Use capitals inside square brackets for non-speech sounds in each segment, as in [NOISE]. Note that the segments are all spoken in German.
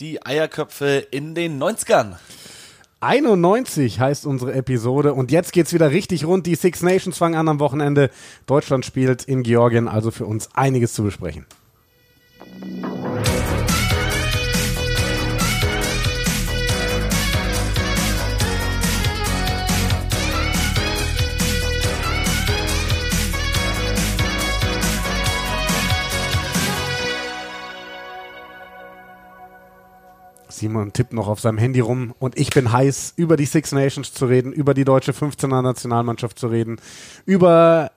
Die Eierköpfe in den 90ern. 91 heißt unsere Episode und jetzt geht's wieder richtig rund. Die Six Nations fangen an am Wochenende. Deutschland spielt in Georgien, also für uns einiges zu besprechen. Simon tippt noch auf seinem Handy rum und ich bin heiß, über die Six Nations zu reden, über die deutsche 15er Nationalmannschaft zu reden, über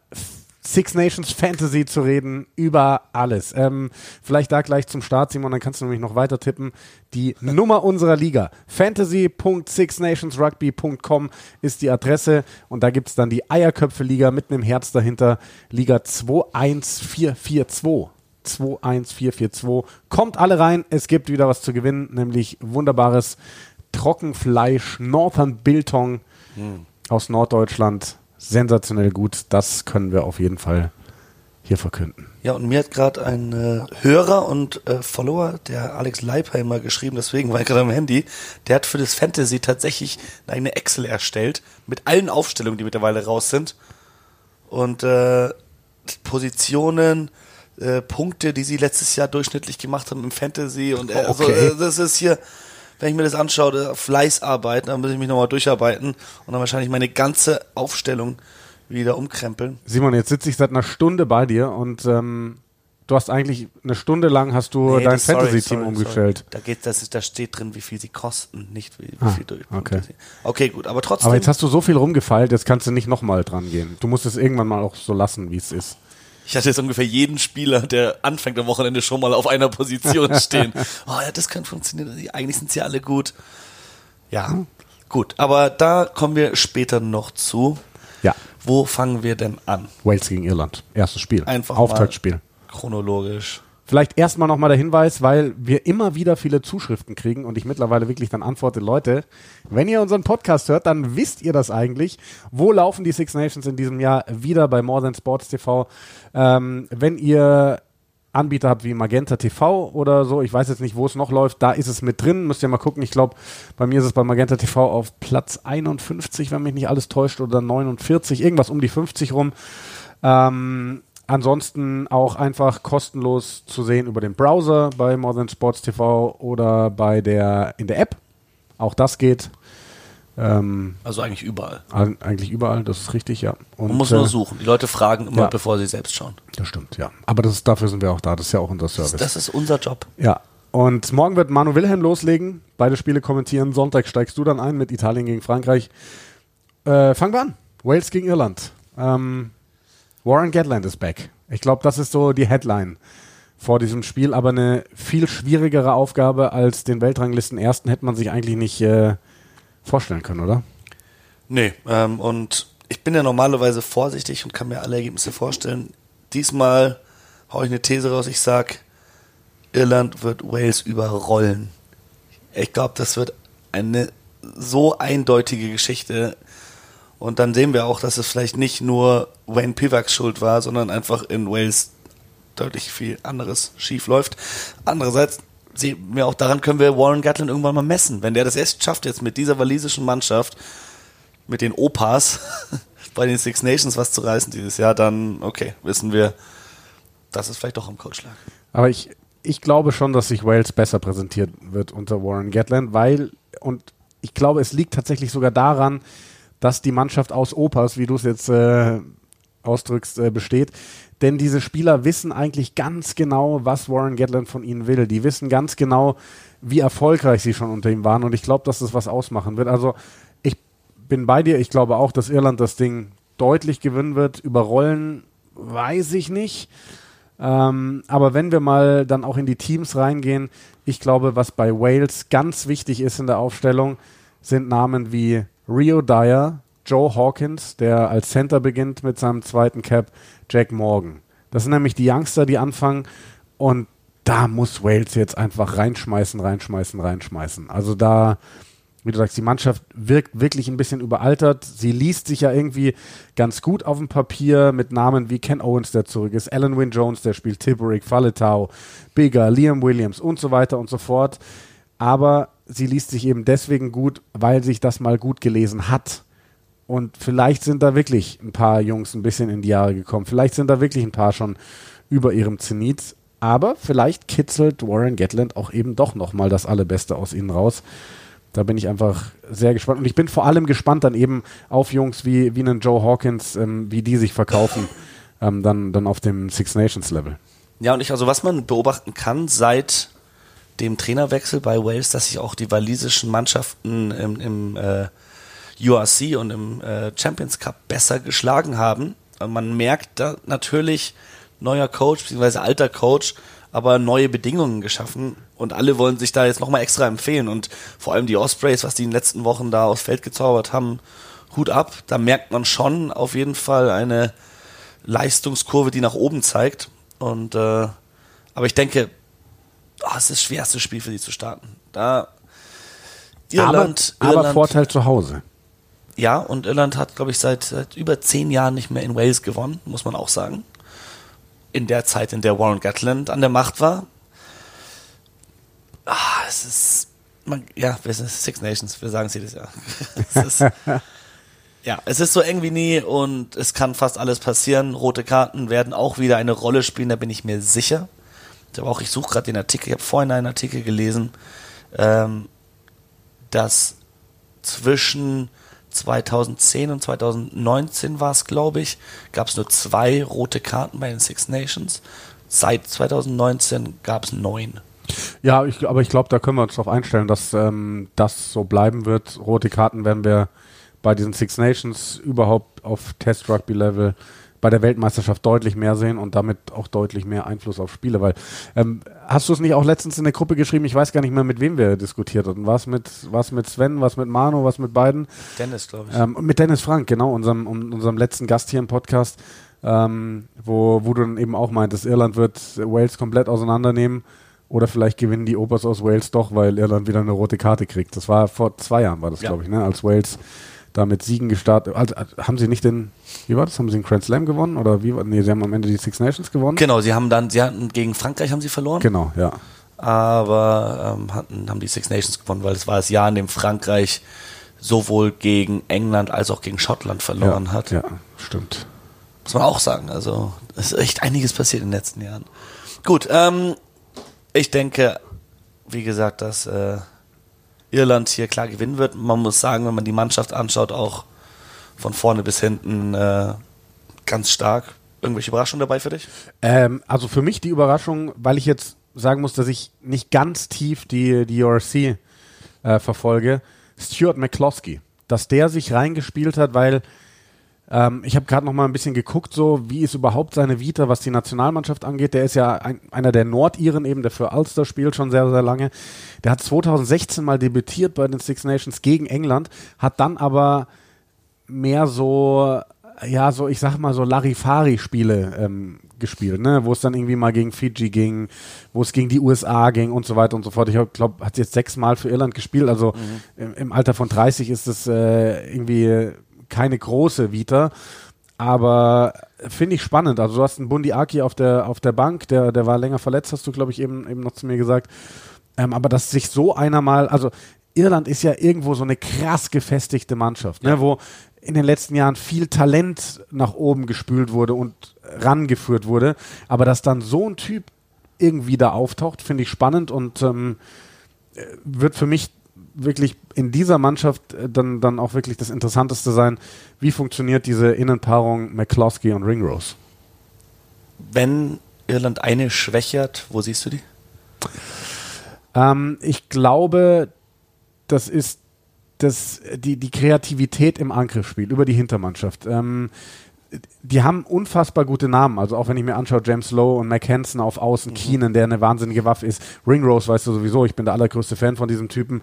Six Nations Fantasy zu reden, über alles. Ähm, vielleicht da gleich zum Start, Simon, dann kannst du nämlich noch weiter tippen. Die [LAUGHS] Nummer unserer Liga, fantasy.sixnationsrugby.com ist die Adresse und da gibt es dann die Eierköpfe-Liga mit einem Herz dahinter, Liga 21442. 21442. Kommt alle rein, es gibt wieder was zu gewinnen, nämlich wunderbares Trockenfleisch, Northern Biltong hm. aus Norddeutschland. Sensationell gut, das können wir auf jeden Fall hier verkünden. Ja, und mir hat gerade ein äh, Hörer und äh, Follower, der Alex Leipheimer, geschrieben, deswegen war ich gerade am Handy, der hat für das Fantasy tatsächlich eine Excel erstellt mit allen Aufstellungen, die mittlerweile raus sind. Und äh, Positionen, äh, Punkte, die sie letztes Jahr durchschnittlich gemacht haben im Fantasy. Und äh, also, okay. äh, das ist hier, wenn ich mir das anschaue, Fleißarbeit, dann muss ich mich nochmal durcharbeiten und dann wahrscheinlich meine ganze Aufstellung wieder umkrempeln. Simon, jetzt sitze ich seit einer Stunde bei dir und ähm, du hast eigentlich eine Stunde lang hast du nee, dein Fantasy-Team umgestellt. Sorry. Da geht, das ist, da steht drin, wie viel sie kosten, nicht wie, wie ah, viel durch. Okay. okay, gut, aber trotzdem. Aber jetzt hast du so viel rumgefeilt, jetzt kannst du nicht nochmal dran gehen. Du musst es irgendwann mal auch so lassen, wie es ist. Ich hatte jetzt ungefähr jeden Spieler, der anfängt am Wochenende schon mal auf einer Position [LAUGHS] stehen. oh ja, das kann funktionieren. Eigentlich sind sie alle gut. Ja, gut. Aber da kommen wir später noch zu. Ja. Wo fangen wir denn an? Wales gegen Irland. Erstes Spiel. Einfach Auftaktspiel. Chronologisch. Vielleicht erstmal nochmal der Hinweis, weil wir immer wieder viele Zuschriften kriegen und ich mittlerweile wirklich dann antworte, Leute, wenn ihr unseren Podcast hört, dann wisst ihr das eigentlich. Wo laufen die Six Nations in diesem Jahr wieder bei More Than Sports TV? Ähm, wenn ihr Anbieter habt wie Magenta TV oder so, ich weiß jetzt nicht, wo es noch läuft, da ist es mit drin, müsst ihr mal gucken. Ich glaube, bei mir ist es bei Magenta TV auf Platz 51, wenn mich nicht alles täuscht, oder 49, irgendwas um die 50 rum. Ähm, Ansonsten auch einfach kostenlos zu sehen über den Browser bei More Than Sports TV oder bei der in der App. Auch das geht. Ähm, also eigentlich überall. Eigentlich überall, das ist richtig, ja. Und, Man muss nur äh, suchen. Die Leute fragen immer, ja, bevor sie selbst schauen. Das stimmt, ja. Aber das ist, dafür sind wir auch da. Das ist ja auch unser Service. Das, ist unser Job. Ja. Und morgen wird Manu Wilhelm loslegen, beide Spiele kommentieren. Sonntag steigst du dann ein mit Italien gegen Frankreich. Äh, fangen wir an. Wales gegen Irland. Ähm, Warren Gatland ist back. Ich glaube, das ist so die Headline vor diesem Spiel, aber eine viel schwierigere Aufgabe als den Weltranglisten ersten hätte man sich eigentlich nicht äh, vorstellen können, oder? Nee, ähm, und ich bin ja normalerweise vorsichtig und kann mir alle Ergebnisse vorstellen. Diesmal haue ich eine These raus, ich sag, Irland wird Wales überrollen. Ich glaube, das wird eine so eindeutige Geschichte. Und dann sehen wir auch, dass es vielleicht nicht nur Wayne Pivaks Schuld war, sondern einfach in Wales deutlich viel anderes schief läuft. Andererseits sehen wir auch daran, können wir Warren Gatland irgendwann mal messen. Wenn der das erst schafft, jetzt mit dieser walisischen Mannschaft, mit den Opas [LAUGHS] bei den Six Nations was zu reißen dieses Jahr, dann okay, wissen wir, dass es vielleicht doch am Coach lag. Aber ich, ich glaube schon, dass sich Wales besser präsentiert wird unter Warren Gatland, weil, und ich glaube, es liegt tatsächlich sogar daran, dass die Mannschaft aus Opas, wie du es jetzt äh, ausdrückst, äh, besteht. Denn diese Spieler wissen eigentlich ganz genau, was Warren Gatland von ihnen will. Die wissen ganz genau, wie erfolgreich sie schon unter ihm waren. Und ich glaube, dass das was ausmachen wird. Also ich bin bei dir. Ich glaube auch, dass Irland das Ding deutlich gewinnen wird. Überrollen weiß ich nicht. Ähm, aber wenn wir mal dann auch in die Teams reingehen, ich glaube, was bei Wales ganz wichtig ist in der Aufstellung, sind Namen wie Rio Dyer, Joe Hawkins, der als Center beginnt mit seinem zweiten Cap, Jack Morgan. Das sind nämlich die Youngster, die anfangen und da muss Wales jetzt einfach reinschmeißen, reinschmeißen, reinschmeißen. Also da, wie du sagst, die Mannschaft wirkt wirklich ein bisschen überaltert. Sie liest sich ja irgendwie ganz gut auf dem Papier mit Namen wie Ken Owens, der zurück ist, Alan Wynne Jones, der spielt Tipperick, Faletau, Bigger, Liam Williams und so weiter und so fort. aber sie liest sich eben deswegen gut, weil sich das mal gut gelesen hat. Und vielleicht sind da wirklich ein paar Jungs ein bisschen in die Jahre gekommen. Vielleicht sind da wirklich ein paar schon über ihrem Zenit. Aber vielleicht kitzelt Warren Gatland auch eben doch nochmal das Allerbeste aus ihnen raus. Da bin ich einfach sehr gespannt. Und ich bin vor allem gespannt dann eben auf Jungs wie, wie einen Joe Hawkins, ähm, wie die sich verkaufen, ähm, dann, dann auf dem Six Nations Level. Ja, und ich, also was man beobachten kann seit dem Trainerwechsel bei Wales, dass sich auch die walisischen Mannschaften im, im äh, URC und im äh, Champions Cup besser geschlagen haben. Und man merkt da natürlich neuer Coach, beziehungsweise alter Coach, aber neue Bedingungen geschaffen und alle wollen sich da jetzt nochmal extra empfehlen. Und vor allem die Ospreys, was die in den letzten Wochen da aufs Feld gezaubert haben, Hut ab, da merkt man schon auf jeden Fall eine Leistungskurve, die nach oben zeigt. Und äh, aber ich denke, oh, es ist das schwerste Spiel für die zu starten. Da Irland, aber, Irland, aber Vorteil zu Hause. Ja, und Irland hat, glaube ich, seit, seit über zehn Jahren nicht mehr in Wales gewonnen, muss man auch sagen in der Zeit, in der Warren Gatland an der Macht war. Ah, es ist, man, ja, wir sind Six Nations, wir sagen es jedes Jahr. [LAUGHS] es ist, ja, es ist so eng wie nie und es kann fast alles passieren. Rote Karten werden auch wieder eine Rolle spielen, da bin ich mir sicher. Auch, ich suche gerade den Artikel, ich habe vorhin einen Artikel gelesen, ähm, dass zwischen 2010 und 2019 war es, glaube ich, gab es nur zwei rote Karten bei den Six Nations. Seit 2019 gab es neun. Ja, ich, aber ich glaube, da können wir uns darauf einstellen, dass ähm, das so bleiben wird. Rote Karten werden wir bei diesen Six Nations überhaupt auf Test Rugby Level bei der Weltmeisterschaft deutlich mehr sehen und damit auch deutlich mehr Einfluss auf Spiele. Weil ähm, hast du es nicht auch letztens in der Gruppe geschrieben? Ich weiß gar nicht mehr, mit wem wir diskutiert hatten. Was mit was mit Sven, was mit Manu, was mit beiden? Dennis, glaube ich. Ähm, mit Dennis Frank, genau, unserem unserem letzten Gast hier im Podcast, ähm, wo wo du dann eben auch meintest, Irland wird Wales komplett auseinandernehmen. Oder vielleicht gewinnen die Opers aus Wales doch, weil Irland wieder eine rote Karte kriegt. Das war vor zwei Jahren, war das, ja. glaube ich, ne? als Wales da mit Siegen gestartet. Also, haben sie nicht den, wie war das? Haben sie den Grand Slam gewonnen? Oder wie Nee, sie haben am Ende die Six Nations gewonnen. Genau, sie haben dann, sie hatten gegen Frankreich haben sie verloren. Genau, ja. Aber ähm, hatten, haben die Six Nations gewonnen, weil es war das Jahr, in dem Frankreich sowohl gegen England als auch gegen Schottland verloren ja, hat. Ja, stimmt. Muss man auch sagen. Also, es ist echt einiges passiert in den letzten Jahren. Gut, ähm, ich denke, wie gesagt, dass äh, Irland hier klar gewinnen wird. Man muss sagen, wenn man die Mannschaft anschaut, auch von vorne bis hinten äh, ganz stark. Irgendwelche Überraschungen dabei für dich? Ähm, also für mich die Überraschung, weil ich jetzt sagen muss, dass ich nicht ganz tief die, die URC äh, verfolge, Stuart McCloskey. Dass der sich reingespielt hat, weil ähm, ich habe gerade noch mal ein bisschen geguckt, so wie ist überhaupt seine Vita, was die Nationalmannschaft angeht. Der ist ja ein, einer der Nordiren eben, der für Ulster spielt schon sehr, sehr lange. Der hat 2016 mal debütiert bei den Six Nations gegen England, hat dann aber mehr so ja, so, ich sag mal, so Larifari-Spiele ähm, gespielt, ne? Wo es dann irgendwie mal gegen Fiji ging, wo es gegen die USA ging und so weiter und so fort. Ich glaube, hat jetzt sechsmal für Irland gespielt, also mhm. im, im, Alter von 30 ist es äh, irgendwie keine große Vita, aber finde ich spannend. Also du hast einen Bundi Aki auf der, auf der Bank, der, der war länger verletzt, hast du, glaube ich, eben, eben noch zu mir gesagt. Ähm, aber dass sich so einer mal, also Irland ist ja irgendwo so eine krass gefestigte Mannschaft, ne, ja. wo in den letzten Jahren viel Talent nach oben gespült wurde und rangeführt wurde. Aber dass dann so ein Typ irgendwie da auftaucht, finde ich spannend und ähm, wird für mich wirklich in dieser Mannschaft äh, dann, dann auch wirklich das Interessanteste sein, wie funktioniert diese Innenpaarung McCloskey und Ringrose? Wenn Irland eine schwächert, wo siehst du die? Ähm, ich glaube, das ist das, die, die Kreativität im Angriffsspiel über die Hintermannschaft. Ähm, die haben unfassbar gute Namen. Also auch wenn ich mir anschaue, James Lowe und Mac Hansen auf Außen, mhm. Keenan, der eine wahnsinnige Waffe ist. Ringrose weißt du sowieso, ich bin der allergrößte Fan von diesem Typen.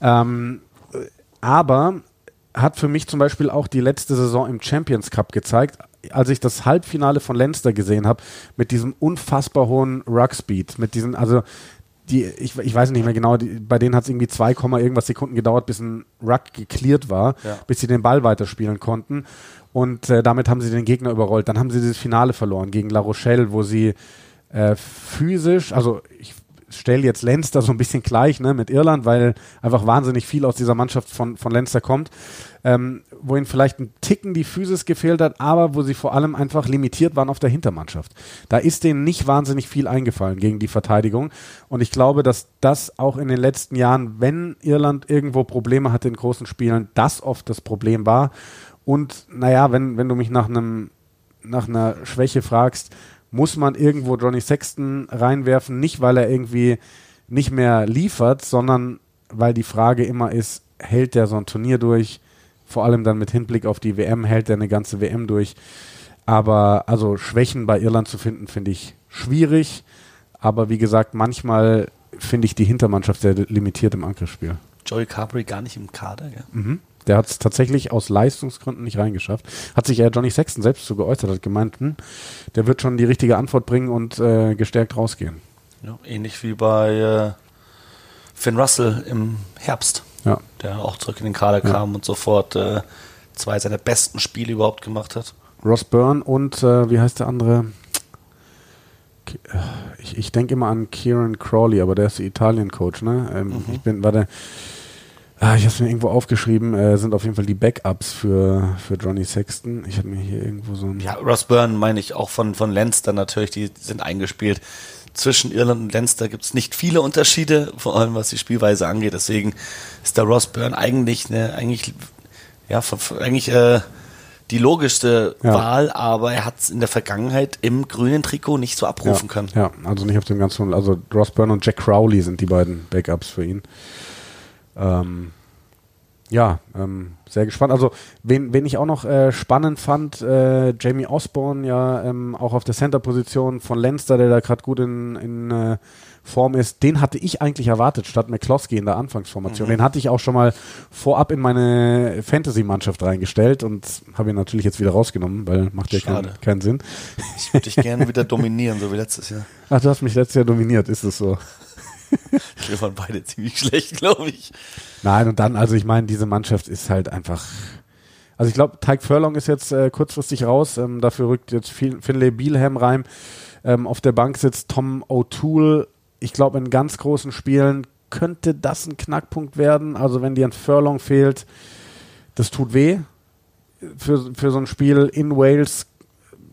Ähm, aber hat für mich zum Beispiel auch die letzte Saison im Champions Cup gezeigt, als ich das Halbfinale von Leinster gesehen habe, mit diesem unfassbar hohen Ruckspeed, mit diesen, also die, ich, ich weiß nicht mehr genau, die, bei denen hat es irgendwie 2, irgendwas Sekunden gedauert, bis ein Ruck geklärt war, ja. bis sie den Ball weiterspielen konnten. Und äh, damit haben sie den Gegner überrollt. Dann haben sie das Finale verloren gegen La Rochelle, wo sie äh, physisch, also ich, stelle jetzt Leinster so ein bisschen gleich ne, mit Irland, weil einfach wahnsinnig viel aus dieser Mannschaft von, von Leinster kommt, ähm, wo ihnen vielleicht ein Ticken die Physis gefehlt hat, aber wo sie vor allem einfach limitiert waren auf der Hintermannschaft. Da ist denen nicht wahnsinnig viel eingefallen gegen die Verteidigung. Und ich glaube, dass das auch in den letzten Jahren, wenn Irland irgendwo Probleme hatte in großen Spielen, das oft das Problem war. Und naja, wenn, wenn du mich nach einem nach einer Schwäche fragst, muss man irgendwo Johnny Sexton reinwerfen, nicht weil er irgendwie nicht mehr liefert, sondern weil die Frage immer ist, hält der so ein Turnier durch? Vor allem dann mit Hinblick auf die WM, hält er eine ganze WM durch? Aber also Schwächen bei Irland zu finden, finde ich schwierig. Aber wie gesagt, manchmal finde ich die Hintermannschaft sehr limitiert im Angriffsspiel. Joey Carberry gar nicht im Kader, gell? Mhm. Der hat es tatsächlich aus Leistungsgründen nicht reingeschafft. Hat sich ja Johnny Sexton selbst so geäußert, hat gemeint, hm, der wird schon die richtige Antwort bringen und äh, gestärkt rausgehen. Ja, ähnlich wie bei äh, Finn Russell im Herbst, ja. der auch zurück in den Kader ja. kam und sofort äh, zwei seiner besten Spiele überhaupt gemacht hat. Ross Byrne und äh, wie heißt der andere? Ich, ich denke immer an Kieran Crawley, aber der ist der Italien-Coach, ne? Ähm, mhm. Ich bin, warte, Ah, ich habe es mir irgendwo aufgeschrieben, äh, sind auf jeden Fall die Backups für, für Johnny Sexton. Ich habe mir hier irgendwo so ein. Ja, Ross Byrne meine ich auch von, von Leinster natürlich, die sind eingespielt. Zwischen Irland und Leinster gibt es nicht viele Unterschiede, vor allem was die Spielweise angeht. Deswegen ist der Ross Byrne eigentlich eine, eigentlich, ja, eigentlich äh, die logischste ja. Wahl, aber er hat es in der Vergangenheit im grünen Trikot nicht so abrufen ja, können. Ja, also nicht auf dem ganzen, also Ross Byrne und Jack Crowley sind die beiden Backups für ihn. Ähm, ja, ähm, sehr gespannt. Also, wen, wen ich auch noch äh, spannend fand, äh, Jamie Osborne, ja, ähm, auch auf der Center-Position von Leinster, der da gerade gut in, in äh, Form ist, den hatte ich eigentlich erwartet, statt McCloskey in der Anfangsformation. Mhm. Den hatte ich auch schon mal vorab in meine Fantasy-Mannschaft reingestellt und habe ihn natürlich jetzt wieder rausgenommen, weil macht ja keinen, keinen Sinn. Ich würde dich gerne wieder [LAUGHS] dominieren, so wie letztes Jahr. Ach, du hast mich letztes Jahr dominiert, ist es so? [LAUGHS] Wir waren beide ziemlich schlecht, glaube ich. Nein, und dann, also ich meine, diese Mannschaft ist halt einfach. Also ich glaube, Tyke Furlong ist jetzt äh, kurzfristig raus. Ähm, dafür rückt jetzt Finlay Bielham rein. Ähm, auf der Bank sitzt Tom O'Toole. Ich glaube, in ganz großen Spielen könnte das ein Knackpunkt werden. Also wenn dir ein Furlong fehlt, das tut weh. Für, für so ein Spiel in Wales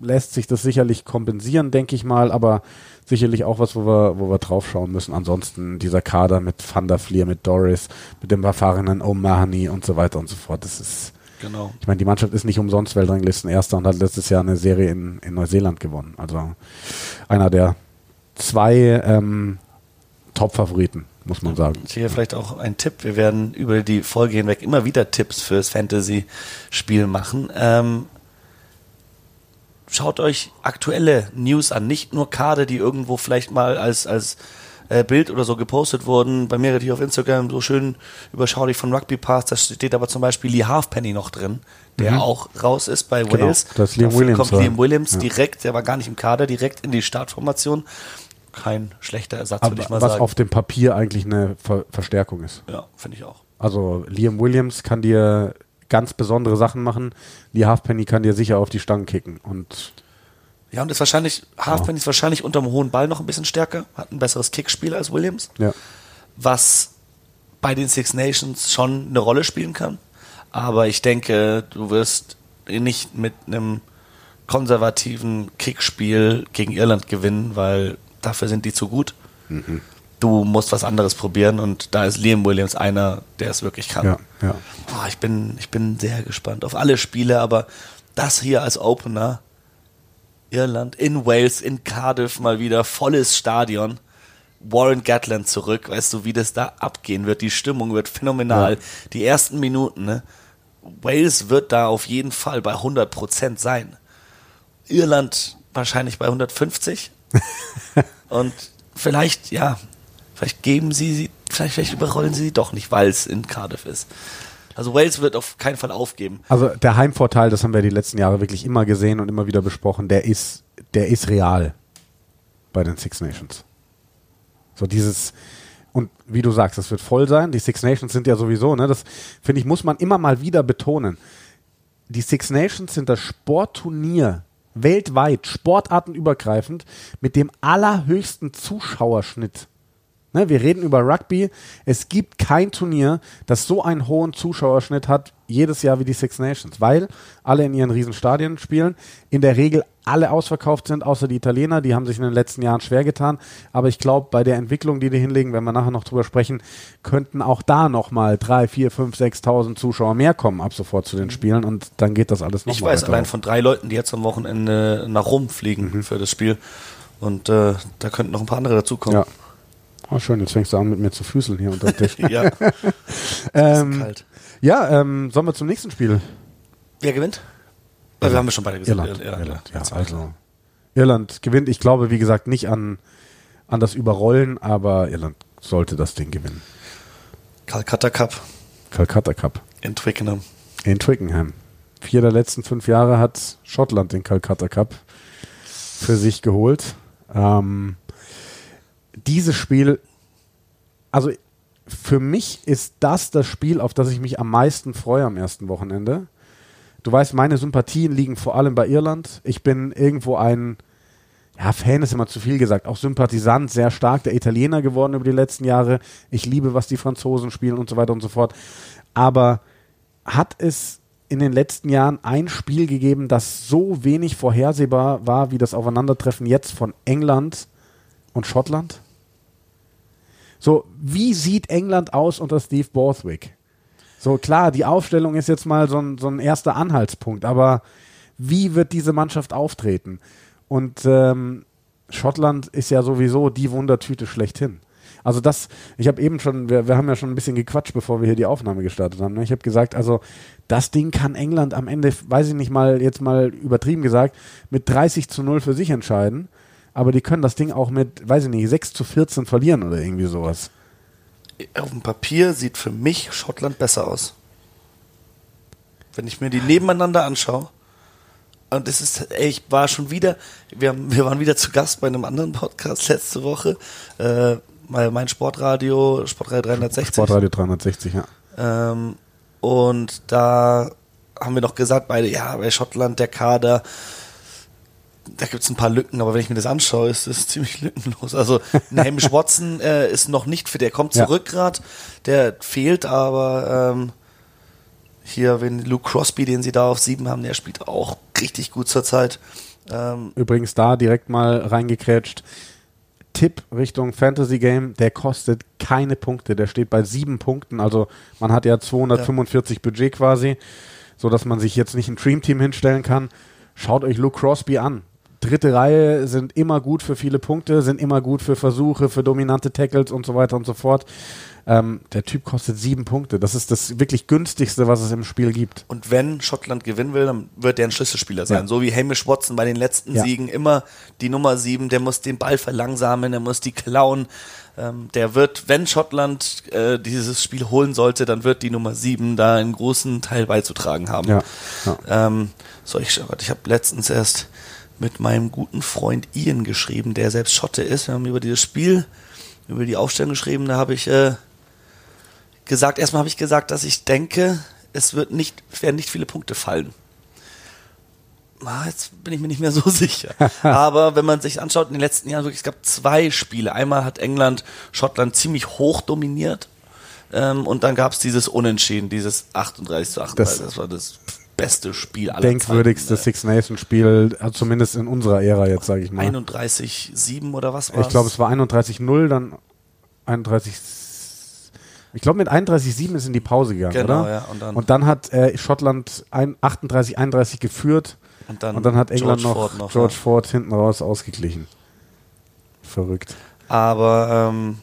lässt sich das sicherlich kompensieren, denke ich mal. Aber sicherlich auch was, wo wir, wo wir drauf schauen müssen. Ansonsten dieser Kader mit Van der Fleer, mit Doris, mit dem erfahrenen O'Mahony und so weiter und so fort. Das ist, genau. ich meine, die Mannschaft ist nicht umsonst Weltranglisten Erster und hat letztes Jahr eine Serie in, in Neuseeland gewonnen. Also einer der zwei ähm, Top-Favoriten, muss man sagen. Hier vielleicht auch ein Tipp. Wir werden über die Folge hinweg immer wieder Tipps fürs Fantasy-Spiel machen. Ähm, schaut euch aktuelle News an, nicht nur Karte, die irgendwo vielleicht mal als, als äh, Bild oder so gepostet wurden. Bei mir hier auf Instagram so schön überschaulich von Rugby Pass, da steht aber zum Beispiel Lee Halfpenny noch drin, der mhm. auch raus ist bei genau, Wales. Das Liam Williams kommt Liam Williams ja. direkt, der war gar nicht im Kader, direkt in die Startformation. Kein schlechter Ersatz, würde ich mal was sagen. Was auf dem Papier eigentlich eine Ver Verstärkung ist. Ja, finde ich auch. Also Liam Williams kann dir ganz besondere Sachen machen. Die Halfpenny kann dir sicher auf die Stangen kicken. Und ja, und ist wahrscheinlich, Halfpenny ist wahrscheinlich unterm hohen Ball noch ein bisschen stärker, hat ein besseres Kickspiel als Williams. Ja. Was bei den Six Nations schon eine Rolle spielen kann. Aber ich denke, du wirst nicht mit einem konservativen Kickspiel gegen Irland gewinnen, weil dafür sind die zu gut. Mhm du musst was anderes probieren und da ist Liam Williams einer, der es wirklich kann. Ja, ja. Oh, ich, bin, ich bin sehr gespannt auf alle Spiele, aber das hier als Opener, Irland in Wales, in Cardiff mal wieder, volles Stadion. Warren Gatland zurück, weißt du, wie das da abgehen wird. Die Stimmung wird phänomenal. Ja. Die ersten Minuten, ne? Wales wird da auf jeden Fall bei 100% sein. Irland wahrscheinlich bei 150. [LAUGHS] und vielleicht, ja, Vielleicht geben sie sie, vielleicht, vielleicht überrollen sie sie doch nicht, weil es in Cardiff ist. Also Wales wird auf keinen Fall aufgeben. Also der Heimvorteil, das haben wir die letzten Jahre wirklich immer gesehen und immer wieder besprochen, der ist, der ist real bei den Six Nations. So dieses, und wie du sagst, das wird voll sein. Die Six Nations sind ja sowieso, ne, das finde ich, muss man immer mal wieder betonen. Die Six Nations sind das Sportturnier weltweit, sportartenübergreifend, mit dem allerhöchsten Zuschauerschnitt Ne, wir reden über Rugby. Es gibt kein Turnier, das so einen hohen Zuschauerschnitt hat jedes Jahr wie die Six Nations, weil alle in ihren Riesenstadien spielen. In der Regel alle ausverkauft sind, außer die Italiener. Die haben sich in den letzten Jahren schwer getan. Aber ich glaube, bei der Entwicklung, die die hinlegen, wenn wir nachher noch drüber sprechen, könnten auch da nochmal drei, vier, fünf, 6.000 Zuschauer mehr kommen ab sofort zu den Spielen und dann geht das alles nochmal Ich weiß allein von drei Leuten, die jetzt am Wochenende nach Rom fliegen mhm. für das Spiel. Und äh, da könnten noch ein paar andere dazukommen. Ja. Oh, schön, jetzt fängst du an, mit mir zu füßeln hier unter dem Tisch. [LAUGHS] ja. [LAUGHS] ähm, kalt. Ja, ähm, sollen wir zum nächsten Spiel? Wer gewinnt? Also, wir haben wir schon beide gesagt. Irland. Irland, Irland. Ja, also. Irland gewinnt. Ich glaube, wie gesagt, nicht an, an das Überrollen, aber Irland sollte das Ding gewinnen. Calcutta Cup. Calcutta Cup. In Twickenham. In Twickenham. Vier der letzten fünf Jahre hat Schottland den Calcutta Cup für sich geholt. Ähm, dieses Spiel, also für mich ist das das Spiel, auf das ich mich am meisten freue am ersten Wochenende. Du weißt, meine Sympathien liegen vor allem bei Irland. Ich bin irgendwo ein, ja, Fan ist immer zu viel gesagt, auch Sympathisant, sehr stark der Italiener geworden über die letzten Jahre. Ich liebe, was die Franzosen spielen und so weiter und so fort. Aber hat es in den letzten Jahren ein Spiel gegeben, das so wenig vorhersehbar war wie das Aufeinandertreffen jetzt von England und Schottland? So, wie sieht England aus unter Steve Borthwick? So, klar, die Aufstellung ist jetzt mal so ein, so ein erster Anhaltspunkt, aber wie wird diese Mannschaft auftreten? Und ähm, Schottland ist ja sowieso die Wundertüte schlechthin. Also das, ich habe eben schon, wir, wir haben ja schon ein bisschen gequatscht, bevor wir hier die Aufnahme gestartet haben. Ne? Ich habe gesagt, also das Ding kann England am Ende, weiß ich nicht mal, jetzt mal übertrieben gesagt, mit 30 zu 0 für sich entscheiden aber die können das Ding auch mit, weiß ich nicht, 6 zu 14 verlieren oder irgendwie sowas. Auf dem Papier sieht für mich Schottland besser aus. Wenn ich mir die nebeneinander anschaue, und es ist, ey, ich war schon wieder, wir, haben, wir waren wieder zu Gast bei einem anderen Podcast letzte Woche, äh, mein Sportradio, Sportradio 360. Sportradio 360, ja. Ähm, und da haben wir noch gesagt, beide, ja, bei Schottland der Kader, da gibt es ein paar Lücken, aber wenn ich mir das anschaue, ist es ziemlich lückenlos. Also Hamish Watson [LAUGHS] äh, ist noch nicht für, der kommt zurück ja. gerade, der fehlt, aber ähm, hier, wenn Luke Crosby, den sie da auf sieben haben, der spielt auch richtig gut zurzeit. Ähm, Übrigens da direkt mal reingekrätscht. Tipp Richtung Fantasy Game, der kostet keine Punkte, der steht bei sieben Punkten, also man hat ja 245 ja. Budget quasi, so dass man sich jetzt nicht ein Dream Team hinstellen kann. Schaut euch Luke Crosby an dritte Reihe sind immer gut für viele Punkte, sind immer gut für Versuche, für dominante Tackles und so weiter und so fort. Ähm, der Typ kostet sieben Punkte. Das ist das wirklich günstigste, was es im Spiel gibt. Und wenn Schottland gewinnen will, dann wird der ein Schlüsselspieler sein. Ja. So wie Hamish Watson bei den letzten ja. Siegen immer die Nummer sieben. Der muss den Ball verlangsamen, der muss die klauen. Ähm, der wird, wenn Schottland äh, dieses Spiel holen sollte, dann wird die Nummer sieben da einen großen Teil beizutragen haben. Ja. Ähm, so, ich, ich habe letztens erst mit meinem guten Freund Ian geschrieben, der selbst Schotte ist. Wir haben über dieses Spiel, über die Aufstellung geschrieben. Da habe ich äh, gesagt, erstmal habe ich gesagt, dass ich denke, es wird nicht, werden nicht viele Punkte fallen. Ah, jetzt bin ich mir nicht mehr so [LAUGHS] sicher. Aber wenn man sich anschaut, in den letzten Jahren wirklich, es gab zwei Spiele. Einmal hat England Schottland ziemlich hoch dominiert. Ähm, und dann gab es dieses Unentschieden, dieses 38 zu 38. Das, das war das beste Spiel aller Denkwürdigste Zeiten, Six Nations Spiel, äh, zumindest in unserer Ära jetzt, sage ich mal. 31-7 oder was war Ich glaube, es war 31-0, dann 31 ich glaube, mit 31-7 ist in die Pause gegangen, genau, oder? Ja, und, dann und dann hat äh, Schottland 38-31 geführt und dann, und dann hat England George noch, Ford noch George ja. Ford hinten raus ausgeglichen. Verrückt. Aber ähm,